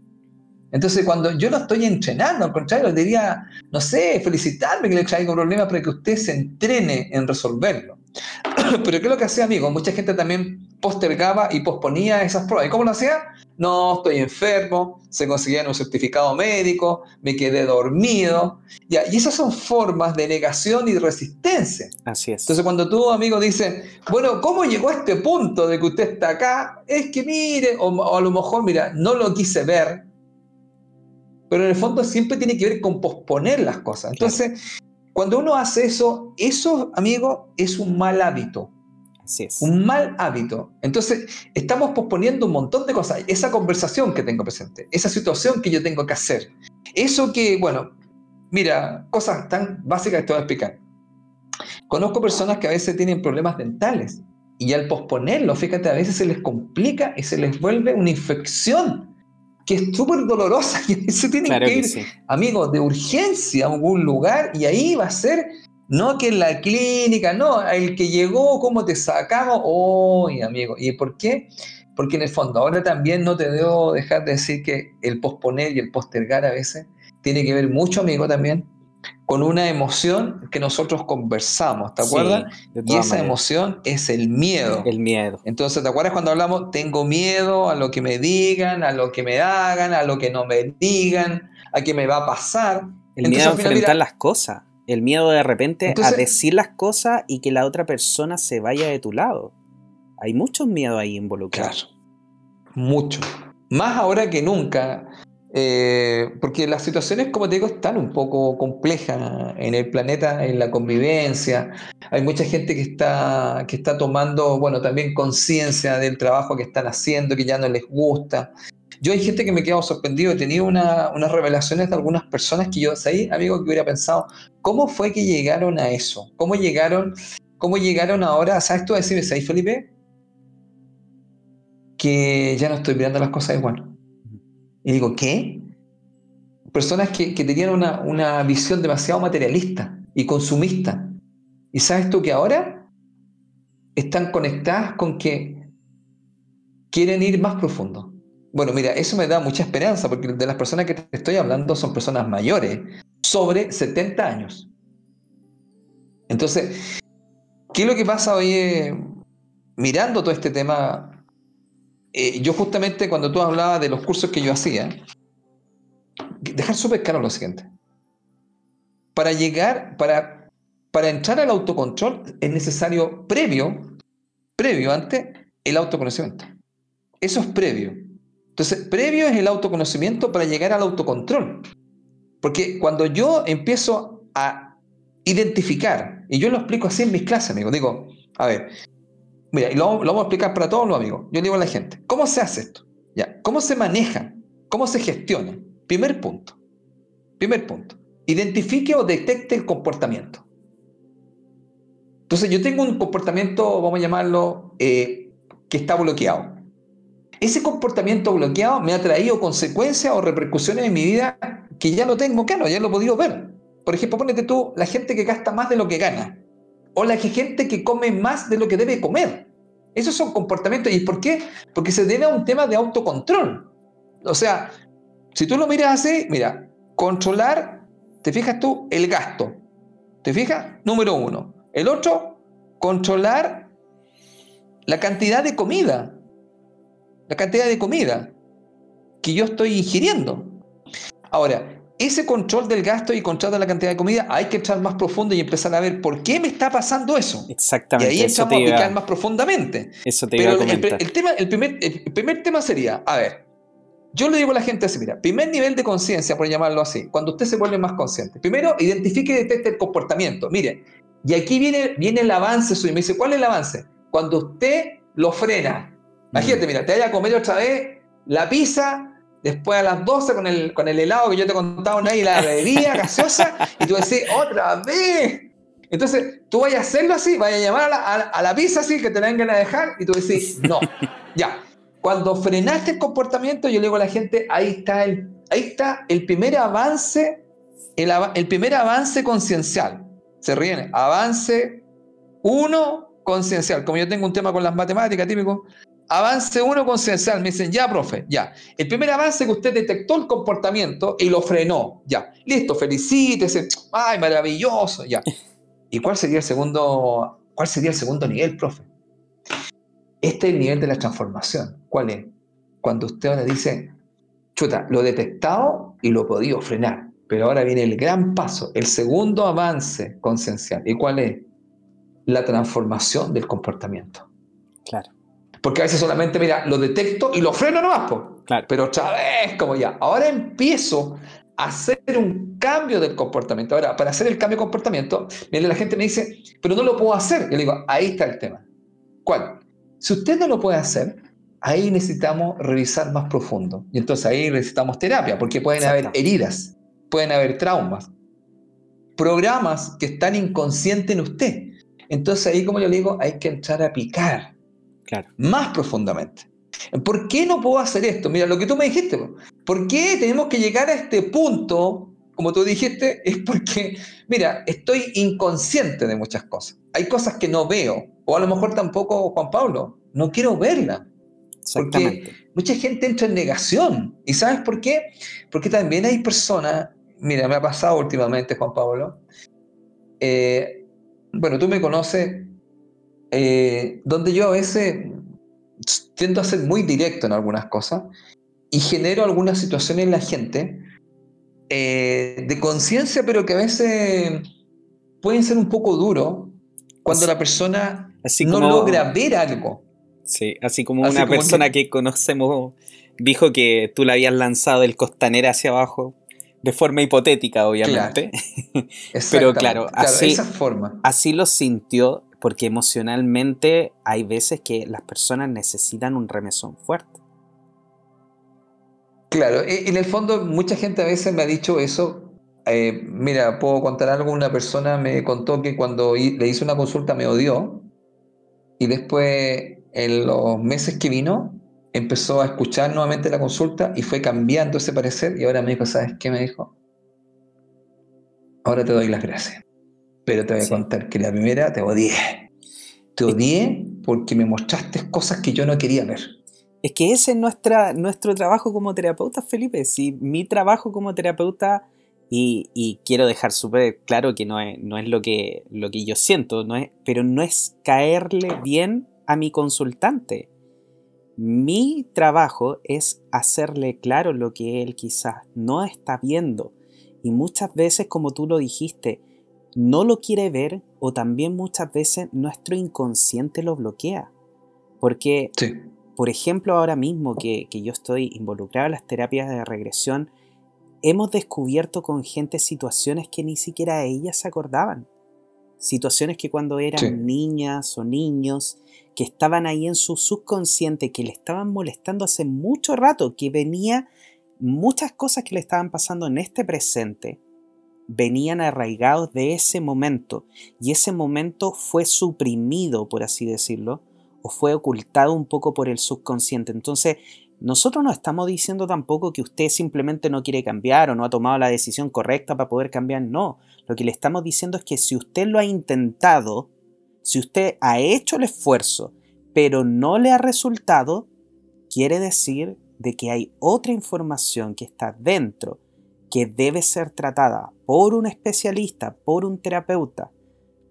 S2: Entonces, cuando yo lo estoy entrenando, al contrario, le diría, no sé, felicitarme que le traigo problema para que usted se entrene en resolverlo. Pero ¿qué es lo que hacía, amigo? Mucha gente también postergaba y posponía esas pruebas. ¿Y cómo lo hacía? No, estoy enfermo, se conseguía un certificado médico, me quedé dormido. Ya, y esas son formas de negación y resistencia.
S1: Así es.
S2: Entonces, cuando tu amigo dice, bueno, ¿cómo llegó a este punto de que usted está acá? Es que mire, o a lo mejor, mira, no lo quise ver, pero en el fondo siempre tiene que ver con posponer las cosas. Entonces, cuando uno hace eso, eso, amigo, es un mal hábito.
S1: Así es.
S2: Un mal hábito. Entonces, estamos posponiendo un montón de cosas. Esa conversación que tengo presente, esa situación que yo tengo que hacer, eso que, bueno, mira, cosas tan básicas que te voy a explicar. Conozco personas que a veces tienen problemas dentales y al posponerlo, fíjate, a veces se les complica y se les vuelve una infección que es súper dolorosa y se tienen que ir, amigos, de urgencia a algún lugar y ahí va a ser, no que en la clínica, no, el que llegó, cómo te sacamos, hoy, amigo, ¿y por qué? Porque en el fondo, ahora también no te debo dejar de decir que el posponer y el postergar a veces tiene que ver mucho, amigo, también con una emoción que nosotros conversamos, ¿te acuerdas? y esa emoción es el miedo.
S1: El miedo.
S2: Entonces, ¿te acuerdas cuando hablamos, tengo miedo a lo que me digan, a lo que me hagan, a lo que no me digan, a qué me va a pasar?
S1: El miedo a enfrentar las cosas. El miedo de repente a decir las cosas y que la otra persona se vaya de tu lado. Hay mucho miedo ahí involucrado.
S2: Claro. Mucho. Más ahora que nunca eh, porque las situaciones, como te digo, están un poco complejas en el planeta, en la convivencia. Hay mucha gente que está, que está tomando, bueno, también conciencia del trabajo que están haciendo, que ya no les gusta. Yo hay gente que me he quedado sorprendido, he tenido unas revelaciones de algunas personas que yo, ahí, amigo, que hubiera pensado, ¿cómo fue que llegaron a eso? ¿Cómo llegaron, cómo llegaron ahora? ¿Sabes tú a decirme, ahí, Felipe? Que ya no estoy mirando las cosas igual y digo, ¿qué? Personas que, tenían una, una, visión demasiado materialista y consumista. ¿Y sabes tú que ahora están conectadas con que quieren ir más profundo? Bueno, mira, eso me da mucha esperanza, porque de las personas que te estoy hablando son personas mayores, sobre 70 años. Entonces, ¿qué es lo que pasa hoy mirando todo este tema? Eh, yo justamente cuando tú hablabas de los cursos que yo hacía, dejar súper claro lo siguiente. Para llegar, para, para entrar al autocontrol es necesario previo, previo antes, el autoconocimiento. Eso es previo. Entonces, previo es el autoconocimiento para llegar al autocontrol. Porque cuando yo empiezo a identificar, y yo lo explico así en mis clases, amigo, digo, a ver, Mira, y lo, vamos a explicar para todos los amigos. Yo digo a la gente, ¿cómo se hace esto? ¿Ya? ¿Cómo se maneja? ¿Cómo se gestiona? Primer punto. Primer punto. Identifique o detecte el comportamiento. Entonces yo tengo un comportamiento, vamos a llamarlo, eh, que está bloqueado. Ese comportamiento bloqueado me ha traído consecuencias o repercusiones en mi vida que ya lo tengo claro, ya lo he podido ver. Por ejemplo, ponete tú la gente que gasta más de lo que gana o la gente que come más de lo que debe comer. Esos son comportamientos. ¿Y por qué? Porque se debe a un tema de autocontrol. O sea, si tú lo miras así, mira, controlar, te fijas tú, el gasto. ¿Te fijas? Número uno. El otro, controlar la cantidad de comida. La cantidad de comida que yo estoy ingiriendo. Ahora, ese control del gasto y control de la cantidad de comida hay que entrar más profundo y empezar a ver por qué me está pasando eso.
S1: Exactamente.
S2: Y ahí entramos a aplicar más profundamente.
S1: Eso te iba a comentar.
S2: El, tema, el, primer, el primer tema sería, a ver, yo le digo a la gente así, mira, primer nivel de conciencia, por llamarlo así, cuando usted se vuelve más consciente. Primero, identifique y detecte el comportamiento. Mire, y aquí viene, viene el avance suyo. Me dice, ¿cuál es el avance? Cuando usted lo frena. Imagínate, mm. mira, te vaya a comer otra vez la pizza, después a las 12 con el, con el helado que yo te contaba una y la bebida gaseosa, y tú decís, otra vez. Entonces, tú vayas a hacerlo así, vayas a llamar a la, a la pizza así, que te la vengan a dejar, y tú decís, no, ya. Cuando frenaste el comportamiento, yo le digo a la gente, ahí está el, ahí está el primer avance, el, el primer avance conciencial. Se ríen, avance uno conciencial. Como yo tengo un tema con las matemáticas típico, avance uno conciencial. Me dicen, ya, profe, ya. El primer avance que usted detectó el comportamiento y lo frenó, ya. Listo, felicítese. Ay, maravilloso, ya. ¿Y cuál sería el segundo, cuál sería el segundo nivel, profe? Este es el nivel de la transformación. ¿Cuál es? Cuando usted ahora dice, chuta, lo he detectado y lo podido frenar. Pero ahora viene el gran paso, el segundo avance conciencial. ¿Y cuál es? La transformación del comportamiento.
S1: Claro.
S2: Porque a veces solamente, mira, lo detecto y lo freno nomás, claro. pero otra vez, como ya. Ahora empiezo a hacer un cambio del comportamiento. Ahora, para hacer el cambio de comportamiento, mire, la gente me dice, pero no lo puedo hacer. Yo le digo, ahí está el tema. ¿Cuál? Si usted no lo puede hacer, ahí necesitamos revisar más profundo. Y entonces ahí necesitamos terapia, porque pueden haber heridas, pueden haber traumas, programas que están inconscientes en usted. Entonces ahí, como yo le digo, hay que entrar a picar más profundamente. ¿Por qué no puedo hacer esto? Mira, lo que tú me dijiste, ¿por qué tenemos que llegar a este punto? Como tú dijiste, es porque, mira, estoy inconsciente de muchas cosas. Hay cosas que no veo, o a lo mejor tampoco Juan Pablo, no quiero verla. Porque mucha gente entra en negación. ¿Y sabes por qué? Porque también hay personas, mira, me ha pasado últimamente, Juan Pablo, eh, bueno, tú me conoces, eh, donde yo a veces tiendo a ser muy directo en algunas cosas y genero algunas situaciones en la gente eh, de conciencia, pero que a veces pueden ser un poco duros cuando la persona no logra ver algo.
S1: Sí, así como una persona que... conocemos dijo que tú la habías lanzado del costanera hacia abajo, de forma hipotética, obviamente. Pero claro, así,
S2: esa forma.
S1: así lo sintió, porque emocionalmente hay veces que las personas necesitan un remesón fuerte.
S2: Claro, en el fondo mucha gente a veces me ha dicho eso. Eh, mira, puedo contar algo, una persona me contó que cuando le hice una consulta me odió y después en los meses que vino, empezó a escuchar nuevamente la consulta y fue cambiando ese parecer y ahora me dijo, ¿sabes qué me dijo? Ahora te doy las gracias, pero te voy a contar que la primera te odié. Te odié porque me mostraste cosas que yo no quería ver.
S1: Es que ese es nuestra, nuestro trabajo como terapeuta, Felipe. Si mi trabajo como terapeuta, y, quiero dejar súper claro que no es, no es lo, que, lo que yo siento, no es, pero no es caerle bien a mi consultante. Mi trabajo es hacerle claro lo que él quizás no está viendo y muchas veces, como tú lo dijiste, no lo quiere ver o también muchas veces nuestro inconsciente lo bloquea. Porque, por ejemplo, ahora mismo que, que yo estoy involucrado en las terapias de regresión, hemos descubierto con gente situaciones que ni siquiera ellas se acordaban. Situaciones que cuando eran niñas o niños que estaban ahí en su subconsciente, que le estaban molestando hace mucho rato, que venía muchas cosas que le estaban pasando en este presente, venían arraigados de ese momento y ese momento fue suprimido, por así decirlo, o fue ocultado un poco por el subconsciente. Entonces, nosotros no estamos diciendo tampoco que usted simplemente no quiere cambiar o no ha tomado la decisión correcta para poder cambiar, no. Lo que le estamos diciendo es que si usted lo ha intentado, si usted ha hecho el esfuerzo, pero no le ha resultado, quiere decir de que hay otra información que está dentro, que debe ser tratada por un especialista, por un terapeuta.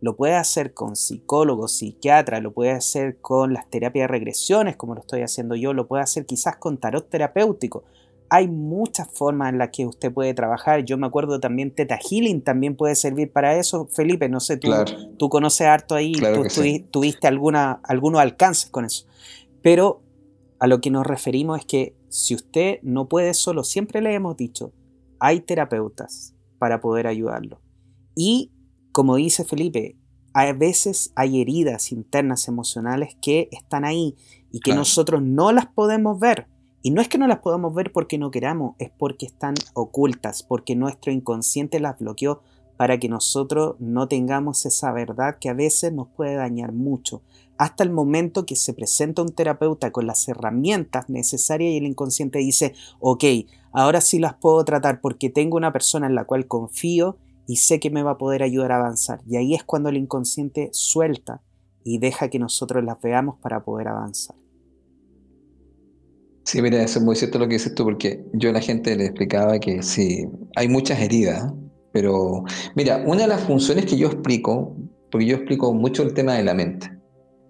S1: lo puede hacer con psicólogos, psiquiatra, lo puede hacer con las terapias de regresiones, como lo estoy haciendo yo, lo puede hacer quizás con tarot terapéutico. Hay muchas formas en las que usted puede trabajar. Yo me acuerdo también Teta Healing también puede servir para eso. Felipe, no sé, tú, tú conoces harto ahí, tú, tuviste alguna, algunos alcances con eso. Pero a lo que nos referimos es que si usted no puede solo, siempre le hemos dicho, hay terapeutas para poder ayudarlo. Y como dice Felipe, a veces hay heridas internas emocionales que están ahí y que nosotros no las podemos ver. Y no es que no las podamos ver porque no queramos, es porque están ocultas, porque nuestro inconsciente las bloqueó para que nosotros no tengamos esa verdad que a veces nos puede dañar mucho. Hasta el momento que se presenta un terapeuta con las herramientas necesarias y el inconsciente dice, ok, ahora sí las puedo tratar porque tengo una persona en la cual confío y sé que me va a poder ayudar a avanzar. Y ahí es cuando el inconsciente suelta y deja que nosotros las veamos para poder avanzar.
S2: Sí, mira, eso es muy cierto lo que dices tú, porque yo a la gente le explicaba que sí, hay muchas heridas, pero mira, una de las funciones que yo explico, porque yo explico mucho el tema de la mente.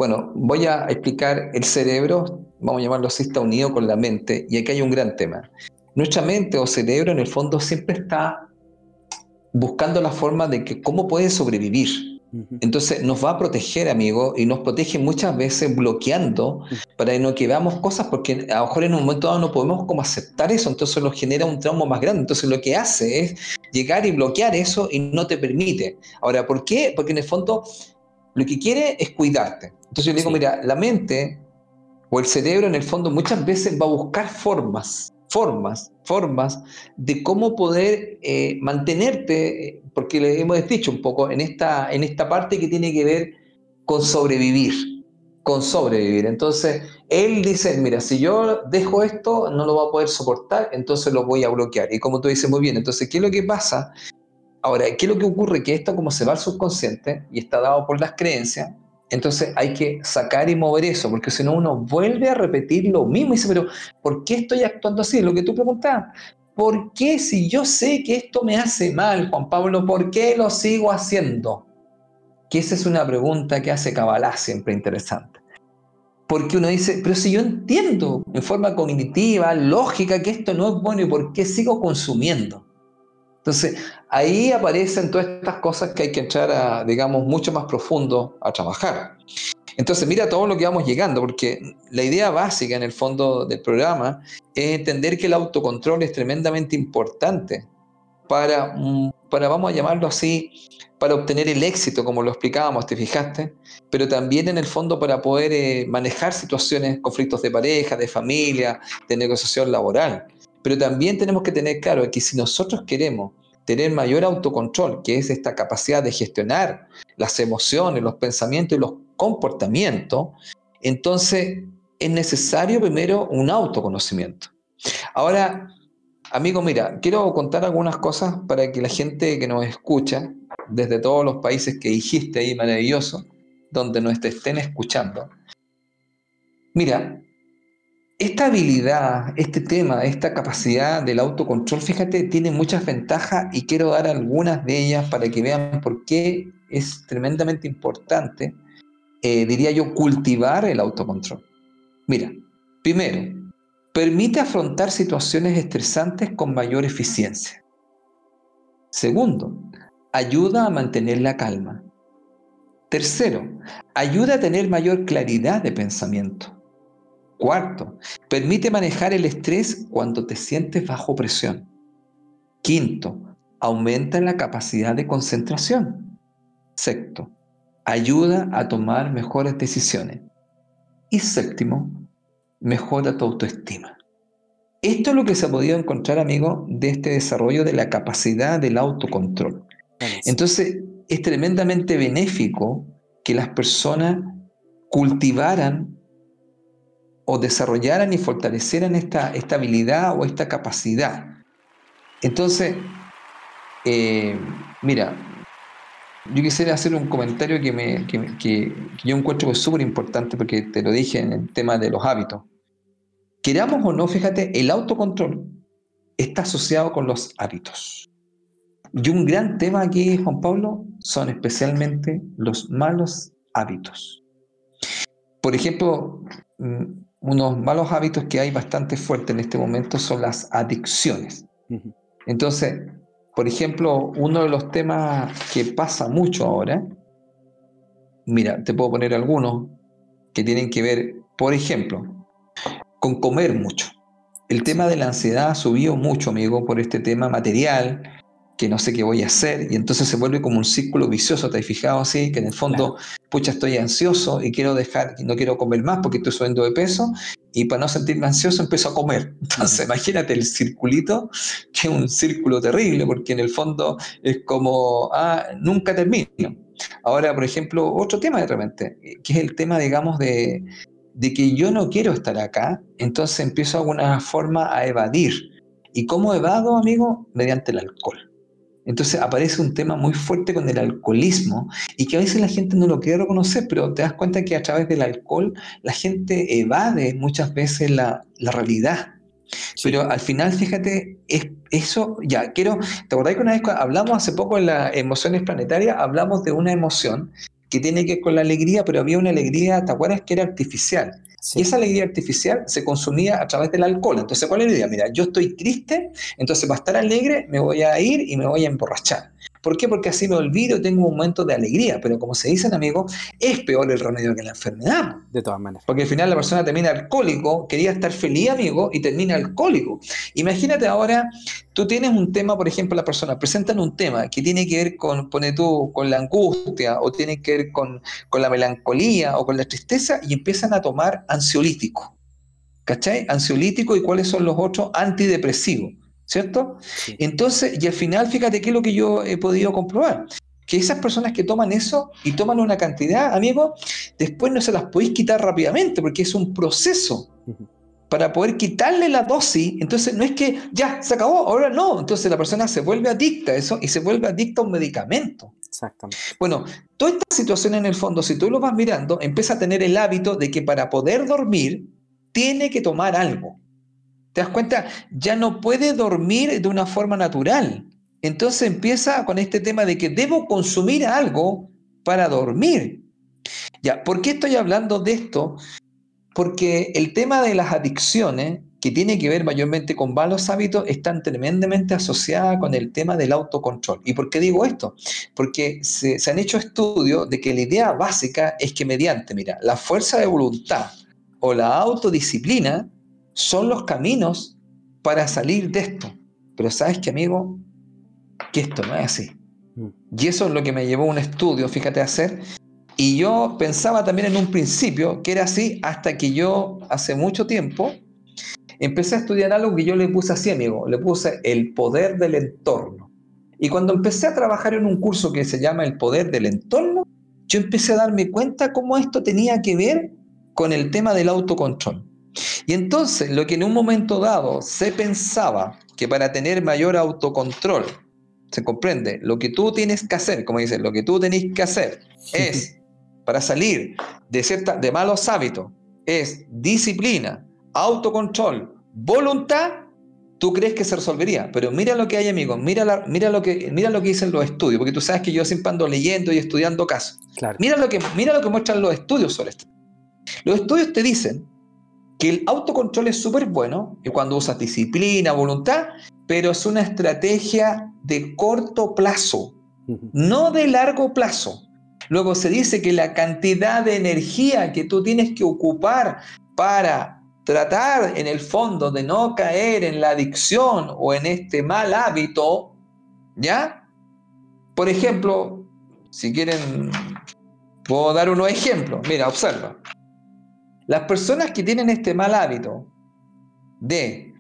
S2: Bueno, voy a explicar el cerebro, vamos a llamarlo así, está unido con la mente, y aquí hay un gran tema. Nuestra mente o cerebro en el fondo siempre está buscando la forma de que cómo puede sobrevivir. Entonces nos va a proteger, amigo, y nos protege muchas veces bloqueando para no que veamos cosas, porque a lo mejor en un momento dado no podemos como aceptar eso, entonces nos genera un trauma más grande. Entonces lo que hace es llegar y bloquear eso y no te permite. Ahora, ¿por qué? Porque en el fondo lo que quiere es cuidarte. Entonces yo le digo, mira, la mente o el cerebro en el fondo muchas veces va a buscar formas formas, formas de cómo poder eh, mantenerte, porque le hemos dicho un poco en esta, en esta parte que tiene que ver con sobrevivir, con sobrevivir. Entonces, él dice, mira, si yo dejo esto, no lo va a poder soportar, entonces lo voy a bloquear. Y como tú dices muy bien, entonces, ¿qué es lo que pasa? Ahora, ¿qué es lo que ocurre? Que esto como se va al subconsciente y está dado por las creencias, entonces hay que sacar y mover eso, porque si no uno vuelve a repetir lo mismo y dice, pero ¿por qué estoy actuando así? Lo que tú preguntabas. ¿Por qué si yo sé que esto me hace mal, Juan Pablo, por qué lo sigo haciendo? Que esa es una pregunta que hace Kabbalah siempre interesante. Porque uno dice, pero si yo entiendo en forma cognitiva, lógica, que esto no es bueno, ¿y por qué sigo consumiendo? Entonces, ahí aparecen todas estas cosas que hay que entrar a, digamos, mucho más profundo a trabajar. Entonces, mira todo lo que vamos llegando, porque la idea básica en el fondo del programa es entender que el autocontrol es tremendamente importante para, mm, para vamos a llamarlo así, para obtener el éxito, como lo explicábamos, te fijaste, pero también en el fondo para poder eh, manejar situaciones, conflictos de pareja, de familia, de negociación laboral. Pero también tenemos que tener claro que si nosotros queremos tener mayor autocontrol, que es esta capacidad de gestionar las emociones, los pensamientos y los comportamientos, entonces es necesario primero un autoconocimiento. Ahora, amigo, mira, quiero contar algunas cosas para que la gente que nos escucha, desde todos los países que dijiste ahí, maravilloso, donde nos estén escuchando. Mira, esta habilidad, este tema, esta capacidad del autocontrol, fíjate, tiene muchas ventajas y quiero dar algunas de ellas para que vean por qué es tremendamente importante, eh, diría yo, cultivar el autocontrol. Mira, primero, permite afrontar situaciones estresantes con mayor eficiencia. Segundo, ayuda a mantener la calma. Tercero, ayuda a tener mayor claridad de pensamiento. Cuarto, permite manejar el estrés cuando te sientes bajo presión. Quinto, aumenta la capacidad de concentración. Sexto, ayuda a tomar mejores decisiones. Y séptimo, mejora tu autoestima. Esto es lo que se ha podido encontrar, amigo, de este desarrollo de la capacidad del autocontrol. Entonces, es tremendamente benéfico que las personas cultivaran o desarrollaran y fortalecieran esta, esta habilidad o esta capacidad. Entonces, eh, mira, yo quisiera hacer un comentario que, me, que, yo encuentro que es súper importante porque te lo dije en el tema de los hábitos. Queramos o no, fíjate, el autocontrol está asociado con los hábitos. Y un gran tema aquí, Juan Pablo, son especialmente los malos hábitos. Por ejemplo, mm, unos malos hábitos que hay bastante fuertes en este momento son las adicciones. Entonces, por ejemplo, uno de los temas que pasa mucho ahora, mira, te puedo poner algunos que tienen que ver, por ejemplo, con comer mucho. El tema de la ansiedad ha subido mucho, amigo, por este tema material, que no sé qué voy a hacer, y entonces se vuelve como un círculo vicioso, ¿te has fijado así? Que en el fondo, pucha, estoy ansioso y quiero dejar, no quiero comer más porque estoy subiendo de peso, y para no sentirme ansioso empiezo a comer. Entonces, imagínate el circulito, que es un círculo terrible, porque en el fondo es como, ah, nunca termino. Ahora, por ejemplo, otro tema de repente, que es el tema, digamos, de, de que yo no quiero estar acá, entonces empiezo de alguna forma a evadir. ¿Y cómo evado, amigo? Mediante el alcohol. Entonces aparece un tema muy fuerte con el alcoholismo y que a veces la gente no lo quiere reconocer, pero te das cuenta que a través del alcohol la gente evade muchas veces la, realidad. Pero al final, fíjate, es, eso, ya, quiero, ¿te acordás que una vez hablamos hace poco en las emociones planetarias, hablamos de una emoción que tiene que ver con la alegría, pero había una alegría, ¿te acuerdas que era artificial? Y esa alegría artificial se consumía a través del alcohol. Entonces, ¿cuál es la idea? Mira, yo estoy triste, entonces para estar alegre me voy a ir y me voy a emborrachar. ¿Por qué? Porque así me olvido, tengo un momento de alegría, pero como se dicen amigos, es peor el remedio que la enfermedad.
S1: De todas maneras.
S2: Porque al final la persona termina alcohólico, quería estar feliz amigo y termina alcohólico. Imagínate ahora, tú tienes un tema, por ejemplo, la persona presentan un tema que tiene que ver con, pone tú, con la angustia o tiene que ver con, con la melancolía o con la tristeza y empiezan a tomar ansiolítico. ¿Cachai? Ansiolítico y cuáles son los otros antidepresivos. ¿cierto? Entonces, y al final, fíjate qué es lo que yo he podido comprobar. Que esas personas que toman eso y toman una cantidad, amigo, después no se las podéis quitar rápidamente porque es un proceso para poder quitarle la dosis. Entonces, no es que ya se acabó, ahora no. Entonces, la persona se vuelve adicta a eso y se vuelve adicta a un medicamento.
S1: Exactamente.
S2: Bueno, toda esta situación en el fondo, si tú lo vas mirando, empieza a tener el hábito de que para poder dormir tiene que tomar algo. ¿Te das cuenta? Ya no puede dormir de una forma natural. Entonces empieza con este tema de que debo consumir algo para dormir. Ya, ¿por qué estoy hablando de esto? Porque el tema de las adicciones, que tiene que ver mayormente con malos hábitos, están tremendamente asociadas con el tema del autocontrol. ¿Y por qué digo esto? Porque se, se han hecho estudios de que la idea básica es que mediante, mira, la fuerza de voluntad o la autodisciplina, son los caminos para salir de esto. Pero sabes que, amigo, que esto no es así. Mm. Y eso es lo que me llevó un estudio, fíjate, a hacer. Y yo pensaba también en un principio que era así hasta que yo, hace mucho tiempo, empecé a estudiar algo que yo le puse así, amigo. Le puse el poder del entorno. Y cuando empecé a trabajar en un curso que se llama El poder del entorno, yo empecé a darme cuenta cómo esto tenía que ver con el tema del autocontrol. Y entonces lo que en un momento dado se pensaba que para tener mayor autocontrol, se comprende, lo que tú tienes que hacer, como dicen, lo que tú tenés que hacer es, para salir de, cierta, de malos hábitos, es disciplina, autocontrol, voluntad, tú crees que se resolvería. Pero mira lo que hay, amigos, mira, mira, lo, que, mira lo que dicen los estudios, porque tú sabes que yo siempre ando leyendo y estudiando casos. Mira, lo que, mira lo que muestran los estudios sobre esto. Los estudios te dicen que el autocontrol es súper bueno y cuando usas disciplina, voluntad, pero es una estrategia de corto plazo, no de largo plazo. Luego se dice que la cantidad de energía que tú tienes que ocupar para tratar en el fondo de no caer en la adicción o en este mal hábito, ¿ya? Por ejemplo, si quieren, puedo dar unos ejemplos. Mira, observa. Las personas que tienen este mal hábito de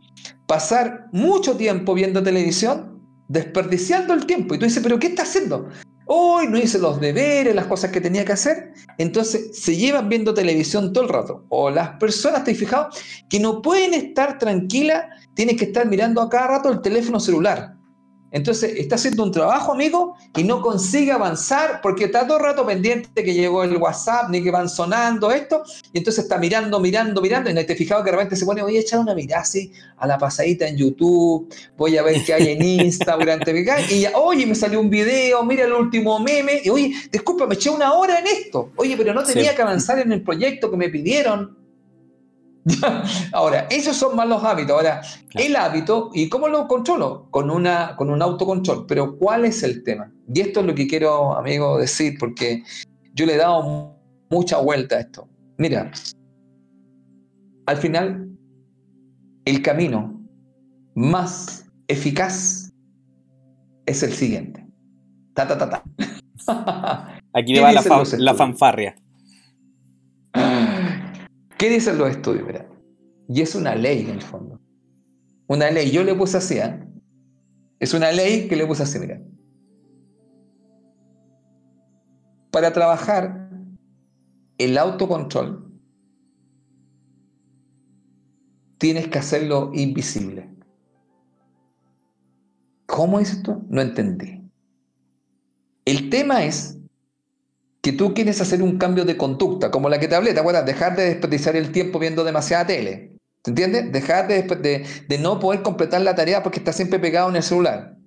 S2: pasar mucho tiempo viendo televisión, desperdiciando el tiempo, y tú dices, pero ¿qué está haciendo? Hoy no hice los deberes, las cosas que tenía que hacer. Entonces se llevan viendo televisión todo el rato. O las personas, ¿te fijado? Que no pueden estar tranquilas, tienen que estar mirando a cada rato el teléfono celular. Entonces está haciendo un trabajo, amigo, y no consigue avanzar porque está todo el rato pendiente que llegó el WhatsApp, ni que van sonando esto, y entonces está mirando, mirando, mirando, y no te fijado que de repente se pone, voy a echar una mirada así a la pasadita en YouTube, voy a ver qué hay en Instagram, y ya, oye, me salió un video, mira el último meme, y oye, disculpa, me eché una hora en esto, oye, pero no tenía que avanzar en el proyecto que me pidieron. Ahora, esos son malos hábitos. Ahora, el hábito, ¿y cómo lo controlo? Con, una, con un autocontrol. Pero ¿cuál es el tema? Y esto es lo que quiero, amigo, decir, porque yo le he dado mucha vuelta a esto. Mira, al final, el camino más eficaz es el siguiente. Ta, ta, ta, ta.
S1: Aquí va la, la fanfarria.
S2: ¿Qué dicen los estudios? Mira, y es una ley en el fondo. Una ley, yo le puse así, ¿eh? Es una ley que le puse así, mira. Para trabajar el autocontrol, tienes que hacerlo invisible. ¿Cómo es esto? No entendí. El tema es que tú quieres hacer un cambio de conducta, como la que te hablé, ¿te acuerdas? Dejar de desperdiciar el tiempo viendo demasiada tele. ¿Te entiendes? Dejar de, de, no poder completar la tarea porque estás siempre pegado en el celular.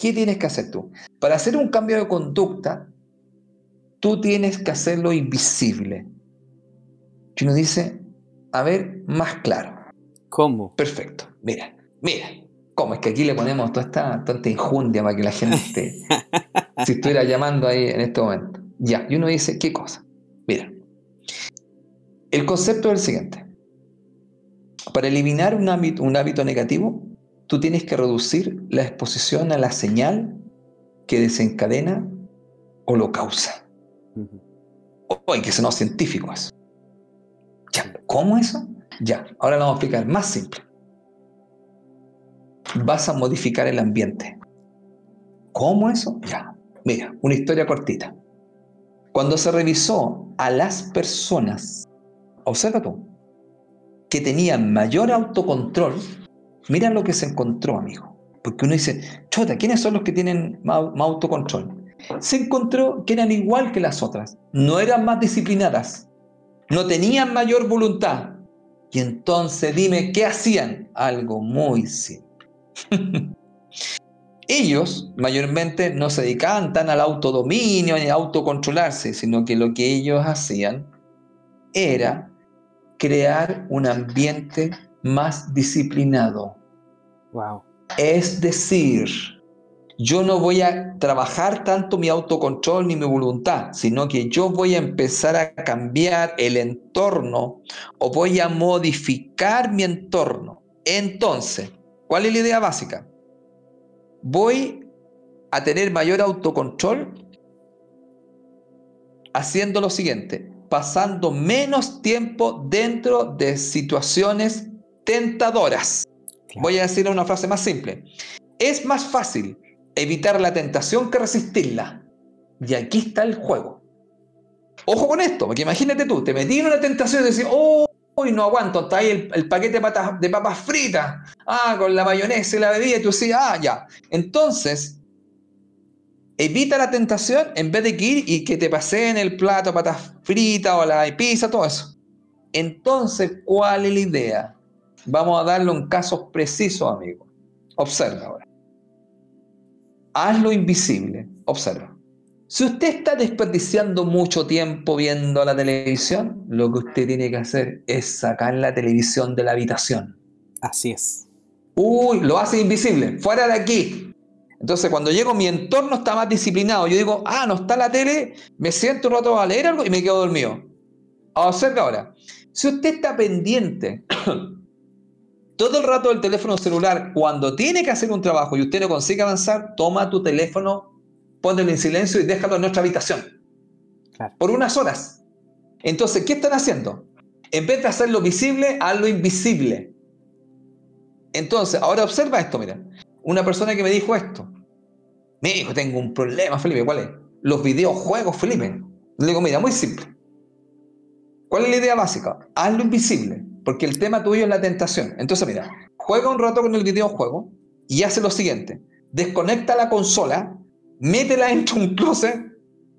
S2: ¿Qué tienes que hacer tú? Para hacer un cambio de conducta, tú tienes que hacerlo invisible. Y uno dice, a ver, más claro.
S1: ¿Cómo?
S2: Perfecto. Mira, mira. ¿Cómo? Es que aquí le ponemos toda esta, toda esta injundia para que la gente, si estuviera llamando ahí en este momento. Ya, y uno dice, ¿qué cosa? Mira, el concepto es el siguiente. Para eliminar un hábito, un hábito negativo, tú tienes que reducir la exposición a la señal que desencadena o lo causa. O hay que ser no científicos. Ya, ¿cómo eso? Ya, ahora lo vamos a explicar más simple. Vas a modificar el ambiente. ¿Cómo eso? Ya, mira, una historia cortita. Cuando se revisó a las personas, observa tú, que tenían mayor autocontrol, mira lo que se encontró, amigo. Porque uno dice, chota, ¿quiénes son los que tienen más, autocontrol? Se encontró que eran igual que las otras, no eran más disciplinadas, no tenían mayor voluntad. Y entonces dime, ¿qué hacían? Algo muy simple. ellos mayormente no se dedicaban tan al autodominio ni a autocontrolarse, sino que lo que ellos hacían era crear un ambiente más disciplinado.
S1: Wow.
S2: Es decir, yo no voy a trabajar tanto mi autocontrol ni mi voluntad, sino que yo voy a empezar a cambiar el entorno o voy a modificar mi entorno. Entonces, ¿cuál es la idea básica? Voy a tener mayor autocontrol haciendo lo siguiente, pasando menos tiempo dentro de situaciones tentadoras. Voy a decir una frase más simple. Es más fácil evitar la tentación que resistirla. Y aquí está el juego. Ojo con esto, porque imagínate tú, te metí en una tentación y decís, oh, Uy, no aguanto, está ahí el, paquete de, patas, de papas fritas, ah, con la mayonesa y la bebida, y tú decís, ah, ya. Entonces, evita la tentación en vez de que ir y que te paseen el plato patas fritas o la pizza, todo eso. Entonces, ¿cuál es la idea? Vamos a darle un caso preciso, amigo. Observa ahora. Hazlo invisible. Observa. Si usted está desperdiciando mucho tiempo viendo la televisión, lo que usted tiene que hacer es sacar la televisión de la habitación.
S1: Así es.
S2: Uy, lo hace invisible, fuera de aquí. Entonces, cuando llego, mi entorno está más disciplinado. Yo digo, ah, no está la tele, me siento un rato a leer algo y me quedo dormido. Observa ahora. Si usted está pendiente todo el rato del teléfono celular, cuando tiene que hacer un trabajo y usted no consigue avanzar, toma tu teléfono ponlo en silencio y déjalo en nuestra habitación. Por unas horas. Entonces, ¿qué están haciendo? En vez de hacerlo visible, hazlo invisible. Entonces, ahora observa esto, mira. Una persona que me dijo esto. Me dijo, tengo un problema, Felipe. ¿Cuál es? Los videojuegos, Felipe. Le digo, mira, muy simple. ¿Cuál es la idea básica? Hazlo invisible, porque el tema tuyo es la tentación. Entonces, mira, juega un rato con el videojuego y hace lo siguiente desconecta la consola, métela dentro de un closet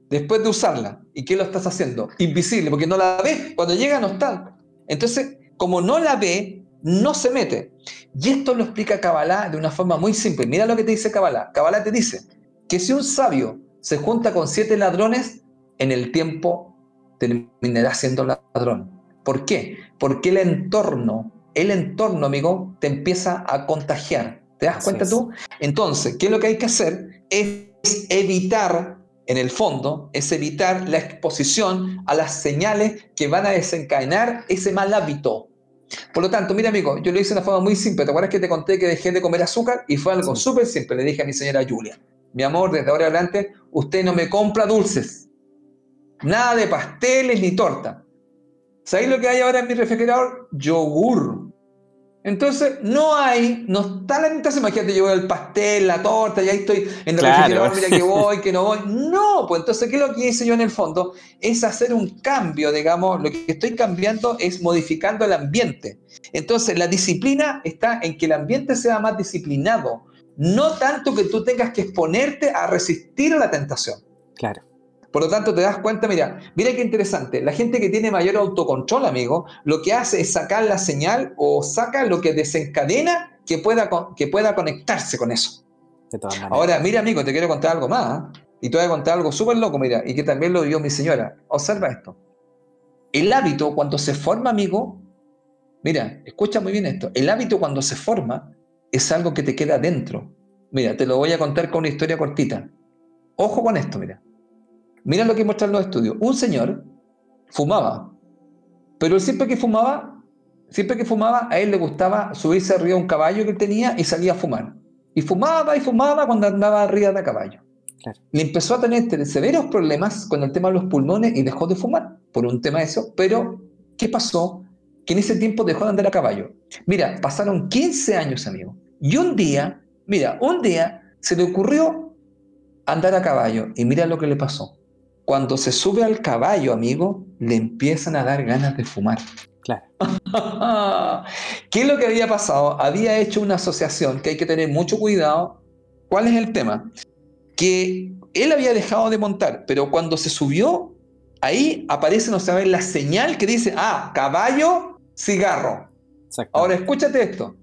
S2: después de usarla. ¿Y qué lo estás haciendo? Invisible, porque no la ve. Cuando llega no está. Entonces, como no la ve, no se mete. Y esto lo explica Kabbalah de una forma muy simple. Mira lo que te dice Kabbalah. Kabbalah te dice que si un sabio se junta con siete ladrones, en el tiempo terminará siendo ladrón. ¿Por qué? Porque el entorno, el entorno, amigo, te empieza a contagiar. ¿Te das cuenta tú? Entonces, ¿qué es lo que hay que hacer? Es evitar, en el fondo, es evitar la exposición a las señales que van a desencadenar ese mal hábito. Por lo tanto, mira amigo, yo lo hice de una forma muy simple. ¿Te acuerdas que te conté que dejé de comer azúcar? Y fue algo súper simple. Le dije a mi señora Julia, mi amor, desde ahora adelante, usted no me compra dulces. Nada de pasteles ni torta. ¿Sabéis lo que hay ahora en mi refrigerador? Yogur. Entonces, no hay, no está la tentación. Imagínate, yo el pastel, la torta, y ahí estoy en el refrigerador, mira que voy, que no voy. No, pues entonces, ¿qué es lo que hice yo en el fondo? Es hacer un cambio, digamos, lo que estoy cambiando es modificando el ambiente. Entonces, la disciplina está en que el ambiente sea más disciplinado, no tanto que tú tengas que exponerte a resistir a la tentación.
S1: Claro.
S2: Por lo tanto, te das cuenta, mira, mira qué interesante. La gente que tiene mayor autocontrol, amigo, lo que hace es sacar la señal o saca lo que desencadena que pueda, que pueda conectarse con eso. Ahora, mira, amigo, te quiero contar algo más. ¿ah? Y te voy a contar algo súper loco, mira, y que también lo vio mi señora. Observa esto. El hábito, cuando se forma, amigo, mira, escucha muy bien esto. El hábito, cuando se forma, es algo que te queda dentro. Mira, te lo voy a contar con una historia cortita. Ojo con esto, mira. Mira lo que muestran los estudios. Un señor fumaba, pero siempre que fumaba, siempre que fumaba, a él le gustaba subirse arriba de un caballo que él tenía y salía a fumar. Y fumaba y fumaba cuando andaba arriba de caballo. Le empezó a tener severos problemas con el tema de los pulmones y dejó de fumar por un tema de eso. Pero, ¿qué pasó? Que en ese tiempo dejó de andar a caballo. Mira, pasaron 15 años, amigo. Y un día, mira, un día se le ocurrió andar a caballo. Y mira lo que le pasó cuando se sube al caballo, amigo, le empiezan a dar ganas de fumar.
S1: Claro.
S2: ¿Qué es lo que había pasado? Había hecho una asociación que hay que tener mucho cuidado. ¿Cuál es el tema? Que él había dejado de montar, pero cuando se subió, ahí aparece, no sabe, la señal que dice, ah, caballo, cigarro. Ahora escúchate esto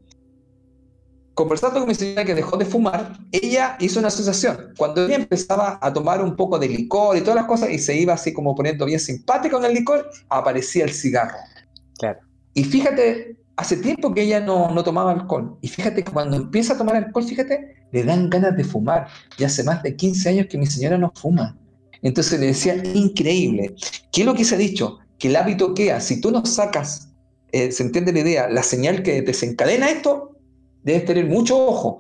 S2: conversando con mi señora que dejó de fumar, ella hizo una asociación. Cuando ella empezaba a tomar un poco de licor y todas las cosas y se iba así como poniendo bien simpática con el licor, aparecía el cigarro.
S1: Claro.
S2: Y fíjate, hace tiempo que ella no, no tomaba alcohol. Y fíjate que cuando empieza a tomar alcohol, fíjate, le dan ganas de fumar. Y hace más de 15 años que mi señora no fuma. Entonces le decía, increíble. ¿Qué es lo que se ha dicho? Que el hábito queda. Si tú no sacas, eh, se entiende la idea, la señal que desencadena esto, debes tener mucho ojo.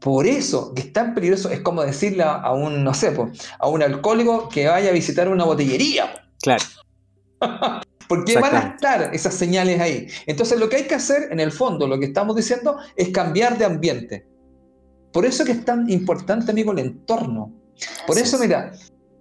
S2: Por eso que es tan peligroso, es como decirle a un, no sé, a un alcohólico que vaya a visitar una botellería.
S1: Claro.
S2: Porque van a estar esas señales ahí. Entonces lo que hay que hacer, en el fondo, lo que estamos diciendo, es cambiar de ambiente. Por eso que es tan importante, amigo, el entorno. Por eso, mira,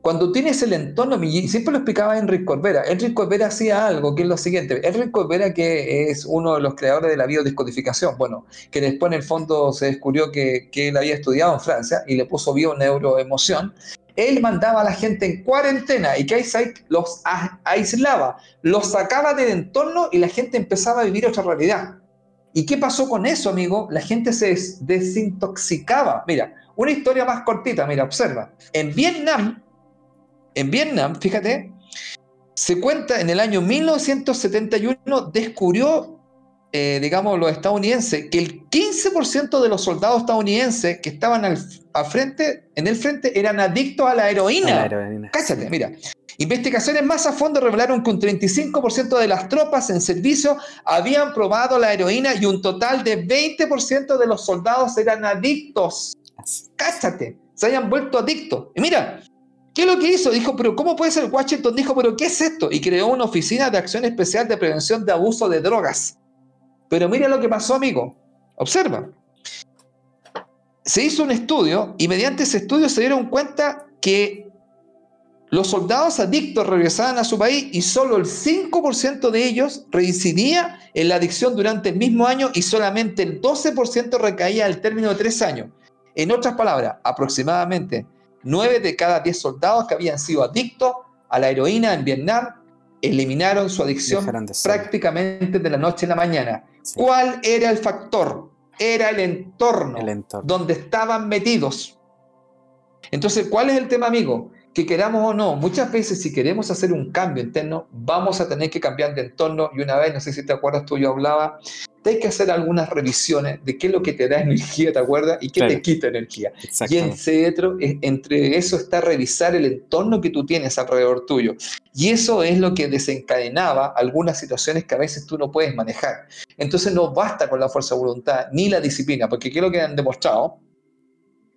S2: cuando tienes el entorno, siempre lo explicaba Enrique Corbera, Enrique Corbera hacía algo que es lo siguiente, Enrique Corbera que es uno de los creadores de la biodescodificación, bueno, que después en el fondo se descubrió que, que él había estudiado en Francia y le puso bio-neuroemoción, él mandaba a la gente en cuarentena y que los aislaba, los sacaba del entorno y la gente empezaba a vivir otra realidad. ¿Y qué pasó con eso, amigo? La gente se desintoxicaba. Mira, una historia más cortita, mira, observa. En Vietnam, en Vietnam, fíjate, se cuenta en el año 1971 descubrió, eh, digamos, los estadounidenses, que el 15% de los soldados estadounidenses que estaban al, frente, en el frente eran adictos a la heroína. Cállate, mira. Investigaciones más a fondo revelaron que un 35% de las tropas en servicio habían probado la heroína y un total de 20% de los soldados eran adictos. Cállate, se hayan vuelto adictos. Y mira, ¿Qué es lo que hizo? Dijo, pero ¿cómo puede ser? Washington dijo, pero ¿qué es esto? Y creó una oficina de acción especial de prevención de abuso de drogas. Pero mira lo que pasó, amigo. Observa. Se hizo un estudio y mediante ese estudio se dieron cuenta que los soldados adictos regresaban a su país y solo el 5% de ellos reincidía en la adicción durante el mismo año y solamente el 12% recaía al término de tres años. En otras palabras, aproximadamente 9 de cada 10 soldados que habían sido adictos a la heroína en Vietnam eliminaron su adicción prácticamente de la noche a la mañana. ¿Cuál era el factor? Era el entorno, el entorno donde estaban metidos. Entonces, ¿cuál es el tema, amigo? Que queramos o no, muchas veces si queremos hacer un cambio interno, vamos a tener que cambiar de entorno. Y una vez, no sé si te acuerdas, tú yo hablaba, te hay que hacer algunas revisiones de qué es lo que te da energía, ¿te acuerdas? Y qué te quita energía. Y entre eso está revisar el entorno que tú tienes alrededor tuyo. Y eso es lo que desencadenaba algunas situaciones que a veces tú no puedes manejar. Entonces no basta con la fuerza de voluntad ni la disciplina, porque ¿qué es lo que han demostrado?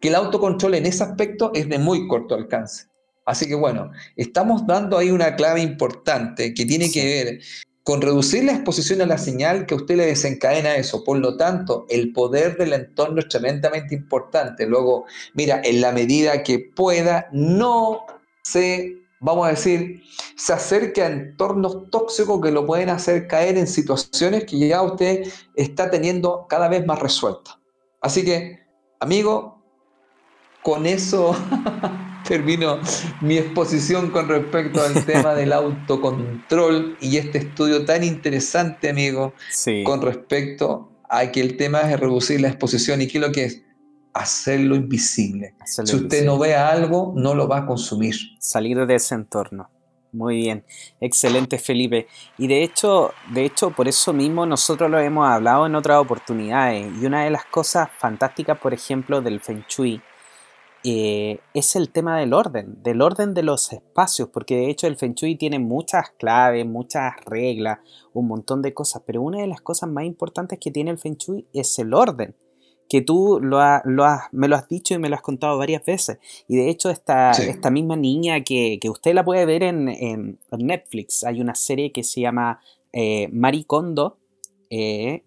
S2: Que el autocontrol en ese aspecto es de muy corto alcance. Así que bueno, estamos dando ahí una clave importante que tiene que ver con reducir la exposición a la señal que usted le desencadena eso. Por lo tanto, el poder del entorno es tremendamente importante. Luego, mira, en la medida que pueda, no se, vamos a decir, se acerque a entornos tóxicos que lo pueden hacer caer en situaciones que ya usted está teniendo cada vez más resueltas. Así que, amigo, con eso termino mi exposición con respecto al tema del autocontrol y este estudio tan interesante, amigo, con respecto a que el tema es reducir la exposición y qué es lo que es hacerlo invisible. si usted no ve algo, no lo va a consumir.
S1: Salir de ese entorno. Muy bien, excelente Felipe. Y de hecho, de hecho, por eso mismo nosotros lo hemos hablado en otras oportunidades. Y una de las cosas fantásticas, por ejemplo, del Feng Shui, eh, es el tema del orden, del orden de los espacios, porque de hecho el Feng Shui tiene muchas claves, muchas reglas, un montón de cosas, pero una de las cosas más importantes que tiene el Feng Shui es el orden, que tú lo, me lo has dicho y me lo has contado varias veces, y de hecho esta, esta misma niña que, usted la puede ver en, Netflix, hay una serie que se llama eh, Maricondo,
S2: eh,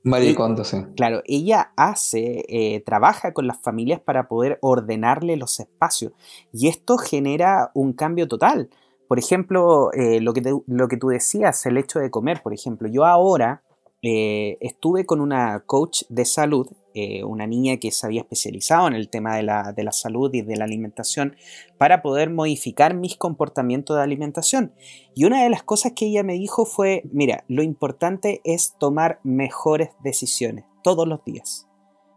S2: sí.
S1: Claro, ella hace, eh, trabaja con las familias para poder ordenarle los espacios y esto genera un cambio total. Por ejemplo, eh, lo, que lo que tú decías, el hecho de comer, por ejemplo, yo ahora eh, estuve con una coach de salud eh, una niña que se había especializado en el tema de la, salud y de la alimentación para poder modificar mis comportamientos de alimentación. Y una de las cosas que ella me dijo fue, mira, lo importante es tomar mejores decisiones todos los días.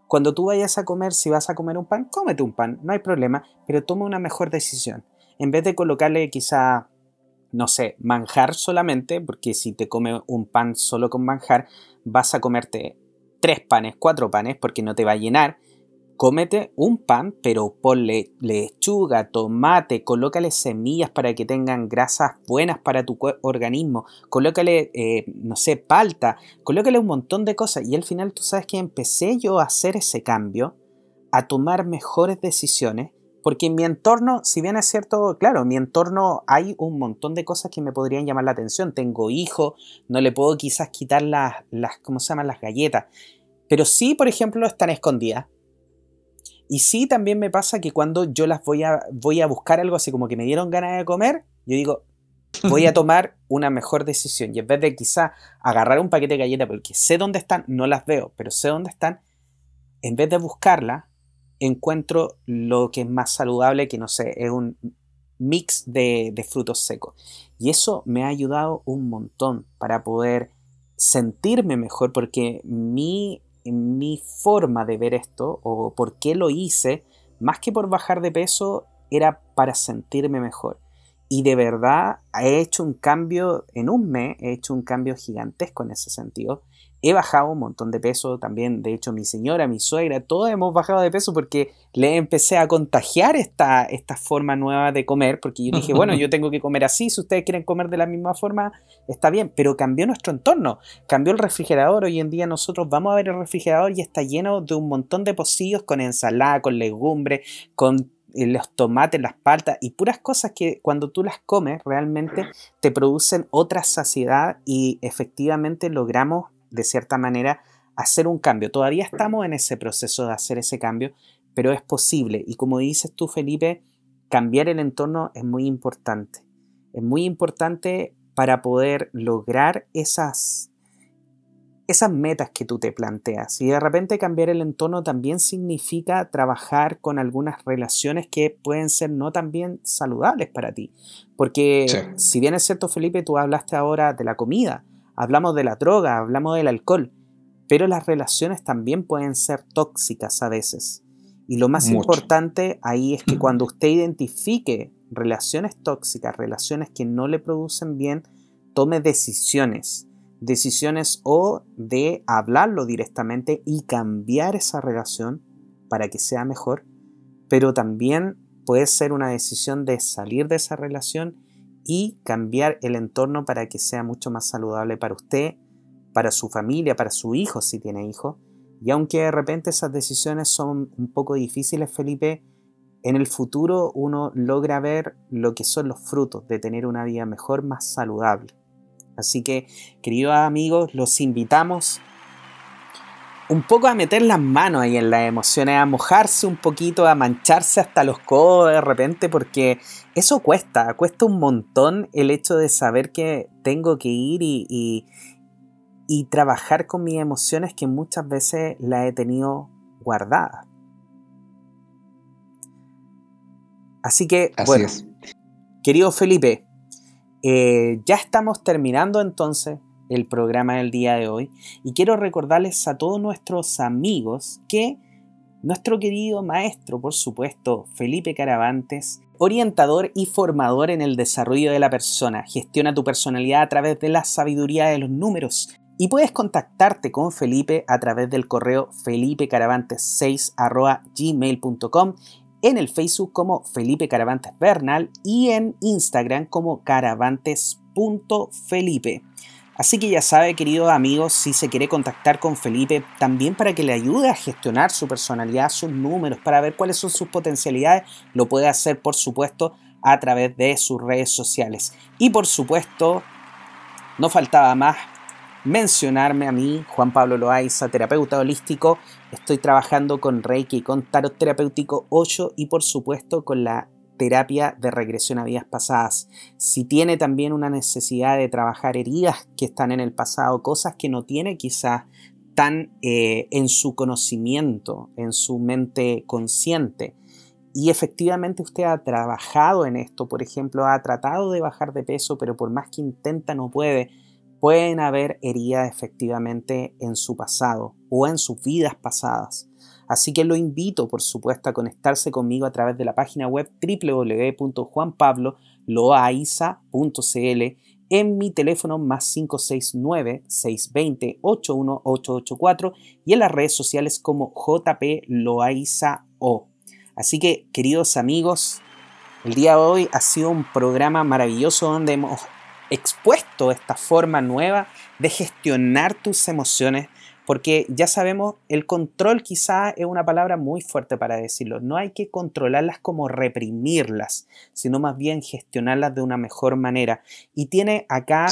S1: Cuando tú vayas a comer, si vas a comer un pan, cómete un pan, no hay problema, pero toma una mejor decisión. En vez de colocarle quizá no sé, manjar solamente, porque si te come un pan solo con manjar, vas a comerte tres panes, cuatro panes, porque no te va a llenar. Cómete un pan, pero ponle lechuga, tomate, colócale semillas para que tengan grasas buenas para tu organismo, colócale, eh, no sé, palta, colócale un montón de cosas. Y al final tú sabes que empecé yo a hacer ese cambio, a tomar mejores decisiones, porque en mi entorno, si bien es cierto, claro, en mi entorno hay un montón de cosas que me podrían llamar la atención. Tengo hijos, no le puedo quizás quitar las, las ¿cómo se llaman? Las galletas. Pero sí, por ejemplo, están escondidas. Y sí, también me pasa que cuando yo las voy a, voy a buscar algo así como que me dieron ganas de comer, yo digo, voy a tomar una mejor decisión. Y en vez de quizá agarrar un paquete de galletas, porque sé dónde están, no las veo, pero sé dónde están, en vez de buscarla, encuentro lo que es más saludable, que no sé, es un mix de, de frutos secos. Y eso me ha ayudado un montón para poder sentirme mejor, porque mi mi forma de ver esto o por qué lo hice, más que por bajar de peso, era para sentirme mejor. Y de verdad he hecho un cambio en un mes, he hecho un cambio gigantesco en ese sentido. He bajado un montón de peso también, de hecho mi señora, mi suegra, todos hemos bajado de peso porque le empecé a contagiar esta, esta forma nueva de comer, porque yo dije, bueno, yo tengo que comer así, si ustedes quieren comer de la misma forma, está bien, pero cambió nuestro entorno, cambió el refrigerador, hoy en día nosotros vamos a ver el refrigerador y está lleno de un montón de pocillos con ensalada, con legumbre, con eh, los tomates, las paltas y puras cosas que cuando tú las comes realmente te producen otra saciedad y efectivamente logramos de cierta manera, hacer un cambio. Todavía estamos en ese proceso de hacer ese cambio, pero es posible. Y como dices tú, Felipe, cambiar el entorno es muy importante. Es muy importante para poder lograr esas, esas metas que tú te planteas. Y de repente cambiar el entorno también significa trabajar con algunas relaciones que pueden ser no tan bien saludables para ti. Porque si bien es cierto, Felipe, tú hablaste ahora de la comida, hablamos de la droga, hablamos del alcohol, pero las relaciones también pueden ser tóxicas a veces. Y lo más importante ahí es que cuando usted identifique relaciones tóxicas, relaciones que no le producen bien, tome decisiones. Decisiones o de hablarlo directamente y cambiar esa relación para que sea mejor, pero también puede ser una decisión de salir de esa relación y cambiar el entorno para que sea mucho más saludable para usted, para su familia, para su hijo si tiene hijo. Y aunque de repente esas decisiones son un poco difíciles, Felipe, en el futuro uno logra ver lo que son los frutos de tener una vida mejor, más saludable. Así que, queridos amigos, los invitamos un poco a meter las manos ahí en las emociones, a mojarse un poquito, a mancharse hasta los codos de repente, porque eso cuesta, cuesta un montón el hecho de saber que tengo que ir y, y, trabajar con mis emociones que muchas veces las he tenido guardadas. Así que, bueno, querido Felipe, eh, ya estamos terminando entonces el programa del día de hoy y quiero recordarles a todos nuestros amigos que nuestro querido maestro, por supuesto, Felipe Caravantes, orientador y formador en el desarrollo de la persona, gestiona tu personalidad a través de la sabiduría de los números y puedes contactarte con Felipe a través del correo felipecaravantes6 en el Facebook como Felipe Caravantes Bernal y en Instagram como caravantes.felipe. Así que ya sabe, queridos amigos, si se quiere contactar con Felipe, también para que le ayude a gestionar su personalidad, sus números, para ver cuáles son sus potencialidades, lo puede hacer, por supuesto, a través de sus redes sociales. Y por supuesto, no faltaba más mencionarme a mí, Juan Pablo Loaiza, terapeuta holístico. Estoy trabajando con Reiki, con Tarot Terapéutico 8 y por supuesto con la terapia de regresión a vidas pasadas. Si tiene también una necesidad de trabajar heridas que están en el pasado, cosas que no tiene quizás tan eh, en su conocimiento, en su mente consciente, y efectivamente usted ha trabajado en esto, por ejemplo, ha tratado de bajar de peso, pero por más que intenta no puede, pueden haber heridas efectivamente en su pasado o en sus vidas pasadas. Así que lo invito, por supuesto, a conectarse conmigo a través de la página web www.juanpabloloaiza.cl en mi teléfono más 569-620-81884 y en las redes sociales como JP Loaiza O. Así que, queridos amigos, el día de hoy ha sido un programa maravilloso donde hemos expuesto esta forma nueva de gestionar tus emociones, porque ya sabemos, el control quizá es una palabra muy fuerte para decirlo. No hay que controlarlas como reprimirlas, sino más bien gestionarlas de una mejor manera. Y tiene acá,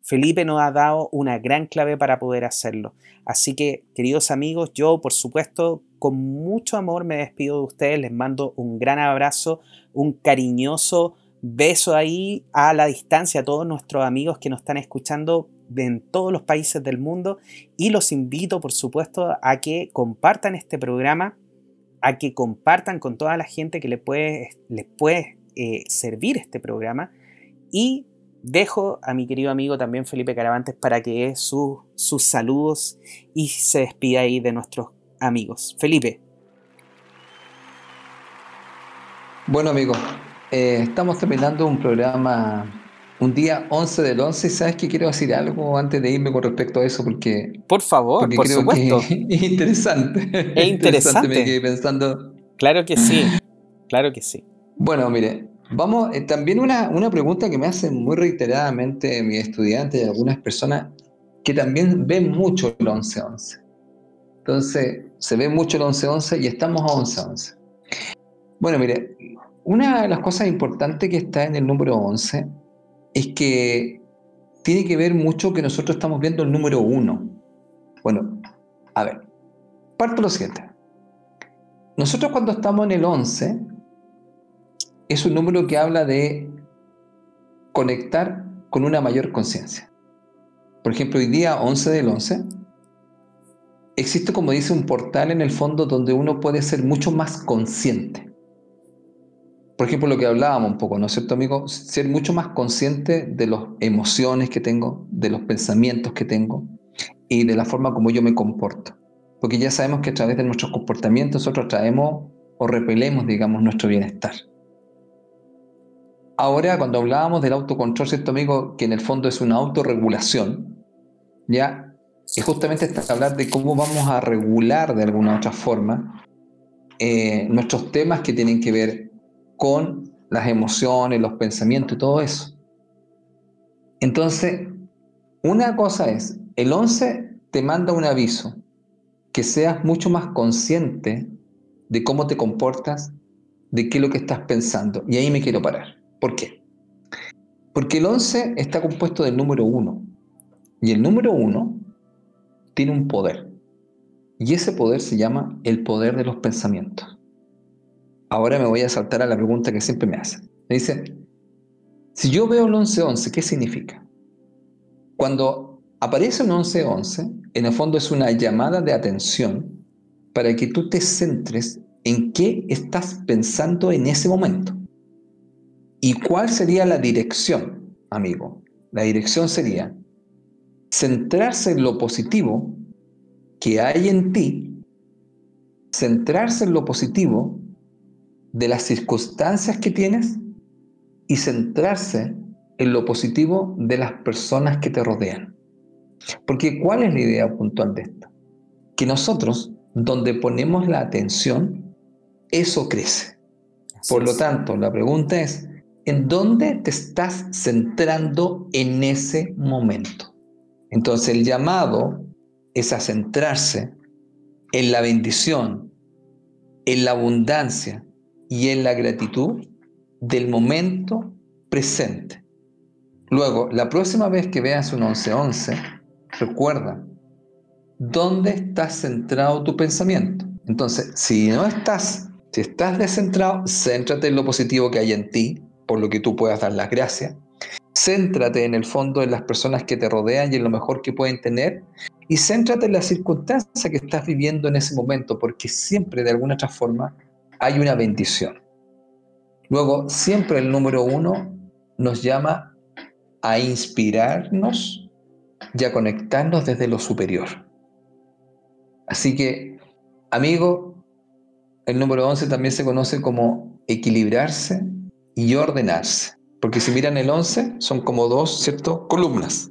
S1: Felipe nos ha dado una gran clave para poder hacerlo. Así que, queridos amigos, yo por supuesto con mucho amor me despido de ustedes, les mando un gran abrazo, un cariñoso beso ahí a la distancia a todos nuestros amigos que nos están escuchando en todos los países del mundo y los invito por supuesto a que compartan este programa, a que compartan con toda la gente que les puede, les puede eh, servir este programa y dejo a mi querido amigo también Felipe Caravantes para que dé sus saludos y se despida ahí de nuestros amigos. Felipe.
S2: Bueno amigo, eh, estamos terminando un programa un día 11 del 11. ¿Sabes que quiero decir algo antes de irme con respecto a eso? Porque.
S1: Por favor, por supuesto.
S2: es interesante.
S1: Es interesante.
S2: me quedé pensando.
S1: Claro que sí. Claro que sí.
S2: Bueno, mire, vamos. Eh, también una, una pregunta que me hacen muy reiteradamente mis estudiantes y algunas personas que también ven mucho el 11-11. Entonces, se ve mucho el 11-11 y estamos a 11-11. Bueno, mire, una de las cosas importantes que está en el número 11 es que tiene que ver mucho que nosotros estamos viendo el número 1. Bueno, a ver, parto lo siguiente. Nosotros cuando estamos en el 11, es un número que habla de conectar con una mayor conciencia. por ejemplo, hoy día 11 del 11, existe como dice un portal en el fondo donde uno puede ser mucho más consciente. Por ejemplo, lo que hablábamos un poco, ¿no es cierto, amigo? Ser mucho más consciente de las emociones que tengo, de los pensamientos que tengo y de la forma como yo me comporto. Porque ya sabemos que a través de nuestros comportamientos nosotros traemos o repelemos, digamos, nuestro bienestar. Ahora, cuando hablábamos del autocontrol, ¿cierto, amigo? Que en el fondo es una autorregulación, ya es justamente hablar de cómo vamos a regular de alguna otra forma eh, nuestros temas que tienen que ver con las emociones, los pensamientos y todo eso. Entonces, una cosa es, el 11 te manda un aviso, que seas mucho más consciente de cómo te comportas, de qué es lo que estás pensando. Y ahí me quiero parar. ¿Por qué? Porque el 11 está compuesto del número 1. Y el número 1 tiene un poder. Y ese poder se llama el poder de los pensamientos. Ahora me voy a saltar a la pregunta que siempre me hacen. Me dicen, si yo veo el 11-11, ¿qué significa? Cuando aparece un 11-11, en el fondo es una llamada de atención para que tú te centres en qué estás pensando en ese momento. ¿Y cuál sería la dirección, amigo? La dirección sería centrarse en lo positivo que hay en ti, centrarse en lo positivo de las circunstancias que tienes y centrarse en lo positivo de las personas que te rodean. Porque ¿cuál es la idea puntual de esto? Que nosotros, donde ponemos la atención, eso crece. Por lo tanto, la pregunta es, ¿en dónde te estás centrando en ese momento? Entonces el llamado es a centrarse en la bendición, en la abundancia y en la gratitud del momento presente. Luego, la próxima vez que veas un 1111, recuerda, ¿dónde está centrado tu pensamiento? Entonces, si no estás, si estás descentrado, céntrate en lo positivo que hay en ti, por lo que tú puedas dar las gracias. Céntrate en el fondo en las personas que te rodean y en lo mejor que pueden tener. Y céntrate en la circunstancia que estás viviendo en ese momento, porque siempre de alguna otra forma hay una bendición. Luego, siempre el número uno nos llama a inspirarnos y a conectarnos desde lo superior. Así que, amigo, el número 11 también se conoce como equilibrarse y ordenarse. Porque si miran el 11, son como dos, ¿cierto? Columnas.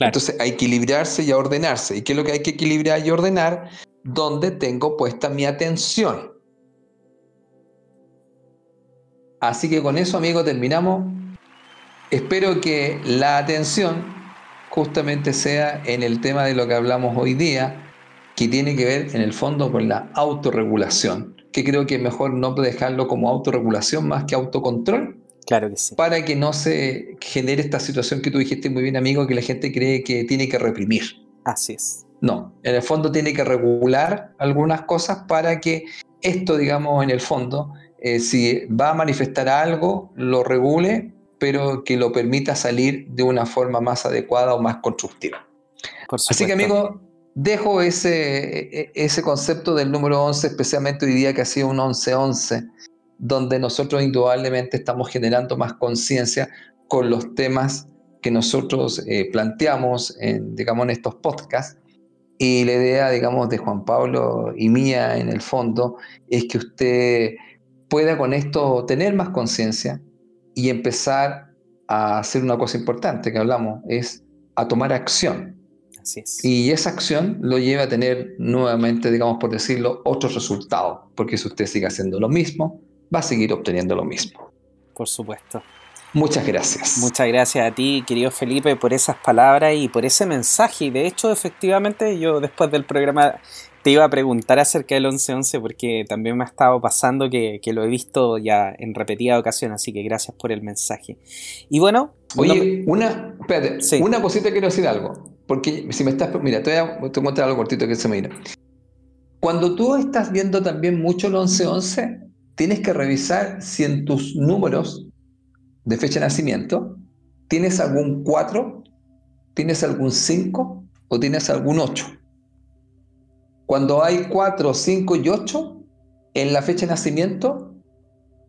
S2: Entonces, a equilibrarse y a ordenarse. ¿Y qué es lo que hay que equilibrar y ordenar? Donde tengo puesta mi atención. Así que con eso, amigo, terminamos. Espero que la atención justamente sea en el tema de lo que hablamos hoy día, que tiene que ver en el fondo con la autorregulación, que creo que es mejor no dejarlo como autorregulación más que autocontrol,
S1: Claro que sí.
S2: Para que no se genere esta situación que tú dijiste muy bien, amigo, que la gente cree que tiene que reprimir.
S1: Así es.
S2: No, en el fondo tiene que regular algunas cosas para que esto, digamos, en el fondo, eh, si va a manifestar algo, lo regule, pero que lo permita salir de una forma más adecuada o más constructiva. Así que, amigo, dejo ese, e, e, ese concepto del número 11, especialmente hoy día que ha sido un 11-11 donde nosotros indudablemente estamos generando más conciencia con los temas que nosotros eh, planteamos en, digamos, en estos podcasts. Y la idea, digamos, de Juan Pablo y mía en el fondo es que usted pueda con esto tener más conciencia y empezar a hacer una cosa importante que hablamos, es a tomar acción.
S1: Así es.
S2: Y esa acción lo lleva a tener nuevamente, digamos por decirlo, otros resultados, porque si usted sigue haciendo lo mismo, va a seguir obteniendo lo mismo.
S1: Por supuesto.
S2: Muchas gracias.
S1: Muchas gracias a ti, querido Felipe, por esas palabras y por ese mensaje. Y de hecho, efectivamente, yo después del programa te iba a preguntar acerca del 1111 porque también me ha estado pasando que, lo he visto ya en repetidas ocasiones, así que gracias por el mensaje. Y bueno...
S2: Oye, una, espérate, una cosita quiero decir algo, porque si me estás... Mira, te voy a, te voy a algo cortito que se me mira. Cuando tú estás viendo también mucho el 1111, tienes que revisar si en tus números de fecha de nacimiento tienes algún 4, ¿tienes algún 5 o tienes algún 8? Cuando hay 4, 5 y 8 en la fecha de nacimiento,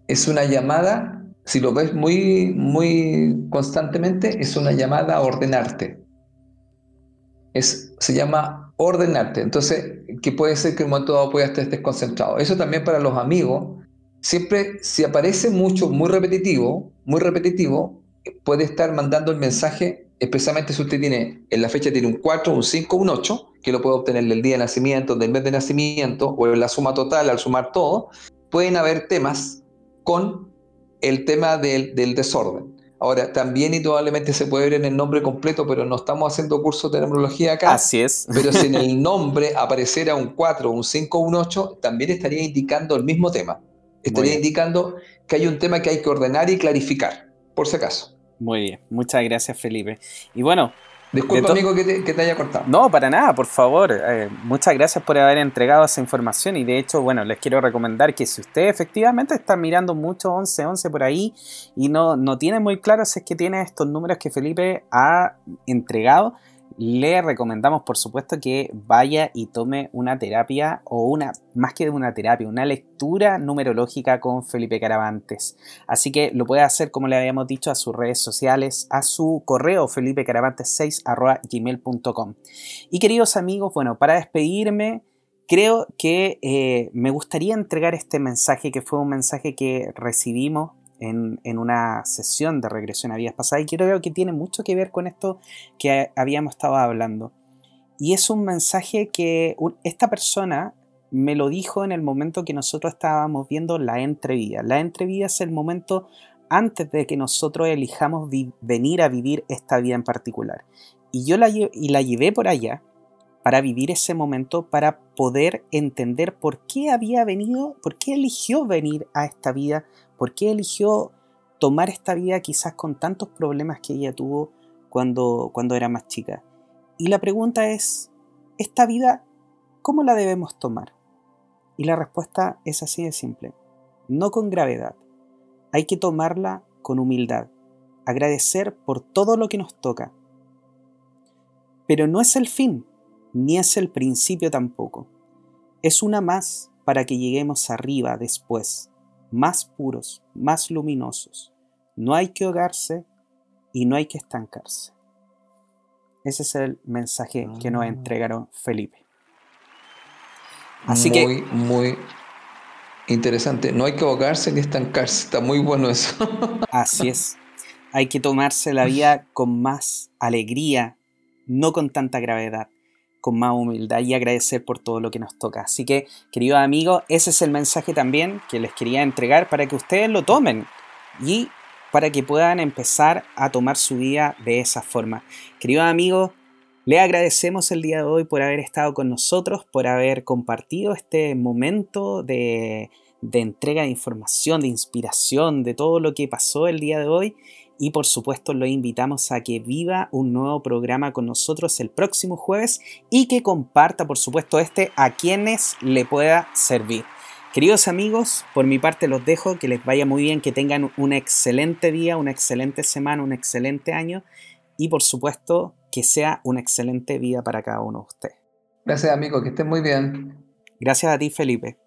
S2: es una llamada, si lo ves muy, muy constantemente, es una llamada a ordenarte. Es, se llama ordenarte. Entonces, que puede ser que en un momento dado puedas estar desconcentrado. Eso también para los amigos. Siempre, si aparece mucho, muy repetitivo, muy repetitivo, puede estar mandando el mensaje, especialmente si usted tiene, en la fecha tiene un 4, un 5, un 8, que lo puede obtener del día de nacimiento, del mes de nacimiento, o en la suma total, al sumar todo, pueden haber temas con el tema del, del desorden. Ahora, también indudablemente se puede ver en el nombre completo, pero no estamos haciendo cursos de numerología acá.
S1: Así es.
S2: Pero si en el nombre apareciera un 4, un 5, un 8, también estaría indicando el mismo tema. Estaría indicando que hay un tema que hay que ordenar y clarificar, por si acaso.
S1: Muy bien, muchas gracias Felipe. Y bueno...
S2: Disculpa amigo que te, haya cortado.
S1: No, para nada, por favor. Eh, muchas gracias por haber entregado esa información y de hecho, bueno, les quiero recomendar que si usted efectivamente está mirando mucho 11, 11 por ahí y no, no tiene muy claro si es que tiene estos números que Felipe ha entregado, le recomendamos por supuesto que vaya y tome una terapia o una, más que una terapia, una lectura numerológica con Felipe Caravantes. Así que lo puede hacer como le habíamos dicho a sus redes sociales, a su correo felipecaravantes6 gmail.com. Y queridos amigos, bueno, para despedirme, creo que eh, me gustaría entregar este mensaje que fue un mensaje que recibimos en, una sesión de regresión a vidas pasadas y creo que tiene mucho que ver con esto que habíamos estado hablando. Y es un mensaje que esta persona me lo dijo en el momento que nosotros estábamos viendo la entrevida. La entrevida es el momento antes de que nosotros elijamos venir a vivir esta vida en particular. Y yo la, y la llevé por allá para vivir ese momento, para poder entender por qué había venido, por qué eligió venir a esta vida, ¿Por qué eligió tomar esta vida quizás con tantos problemas que ella tuvo cuando, cuando era más chica? Y la pregunta es, ¿esta vida cómo la debemos tomar? Y la respuesta es así de simple, no con gravedad. Hay que tomarla con humildad, agradecer por todo lo que nos toca. Pero no es el fin, ni es el principio tampoco. Es una más para que lleguemos arriba después, más puros, más luminosos. No hay que ahogarse y no hay que estancarse. Ese es el mensaje que nos ah. entregaron Felipe.
S2: Así muy, que. Muy interesante. No hay que ahogarse ni estancarse. Está muy bueno eso.
S1: así es. Hay que tomarse la vida con más alegría, no con tanta gravedad con más humildad y agradecer por todo lo que nos toca. Así que, queridos amigos, ese es el mensaje también que les quería entregar para que ustedes lo tomen y para que puedan empezar a tomar su vida de esa forma. Queridos amigos, le agradecemos el día de hoy por haber estado con nosotros, por haber compartido este momento de, de entrega de información, de inspiración, de todo lo que pasó el día de hoy y por supuesto lo invitamos a que viva un nuevo programa con nosotros el próximo jueves y que comparta por supuesto este a quienes le pueda servir. Queridos amigos, por mi parte los dejo, que les vaya muy bien, que tengan un excelente día, una excelente semana, un excelente año y por supuesto que sea una excelente vida para cada uno de ustedes.
S2: Gracias amigo, que estén muy bien.
S1: Gracias a ti Felipe.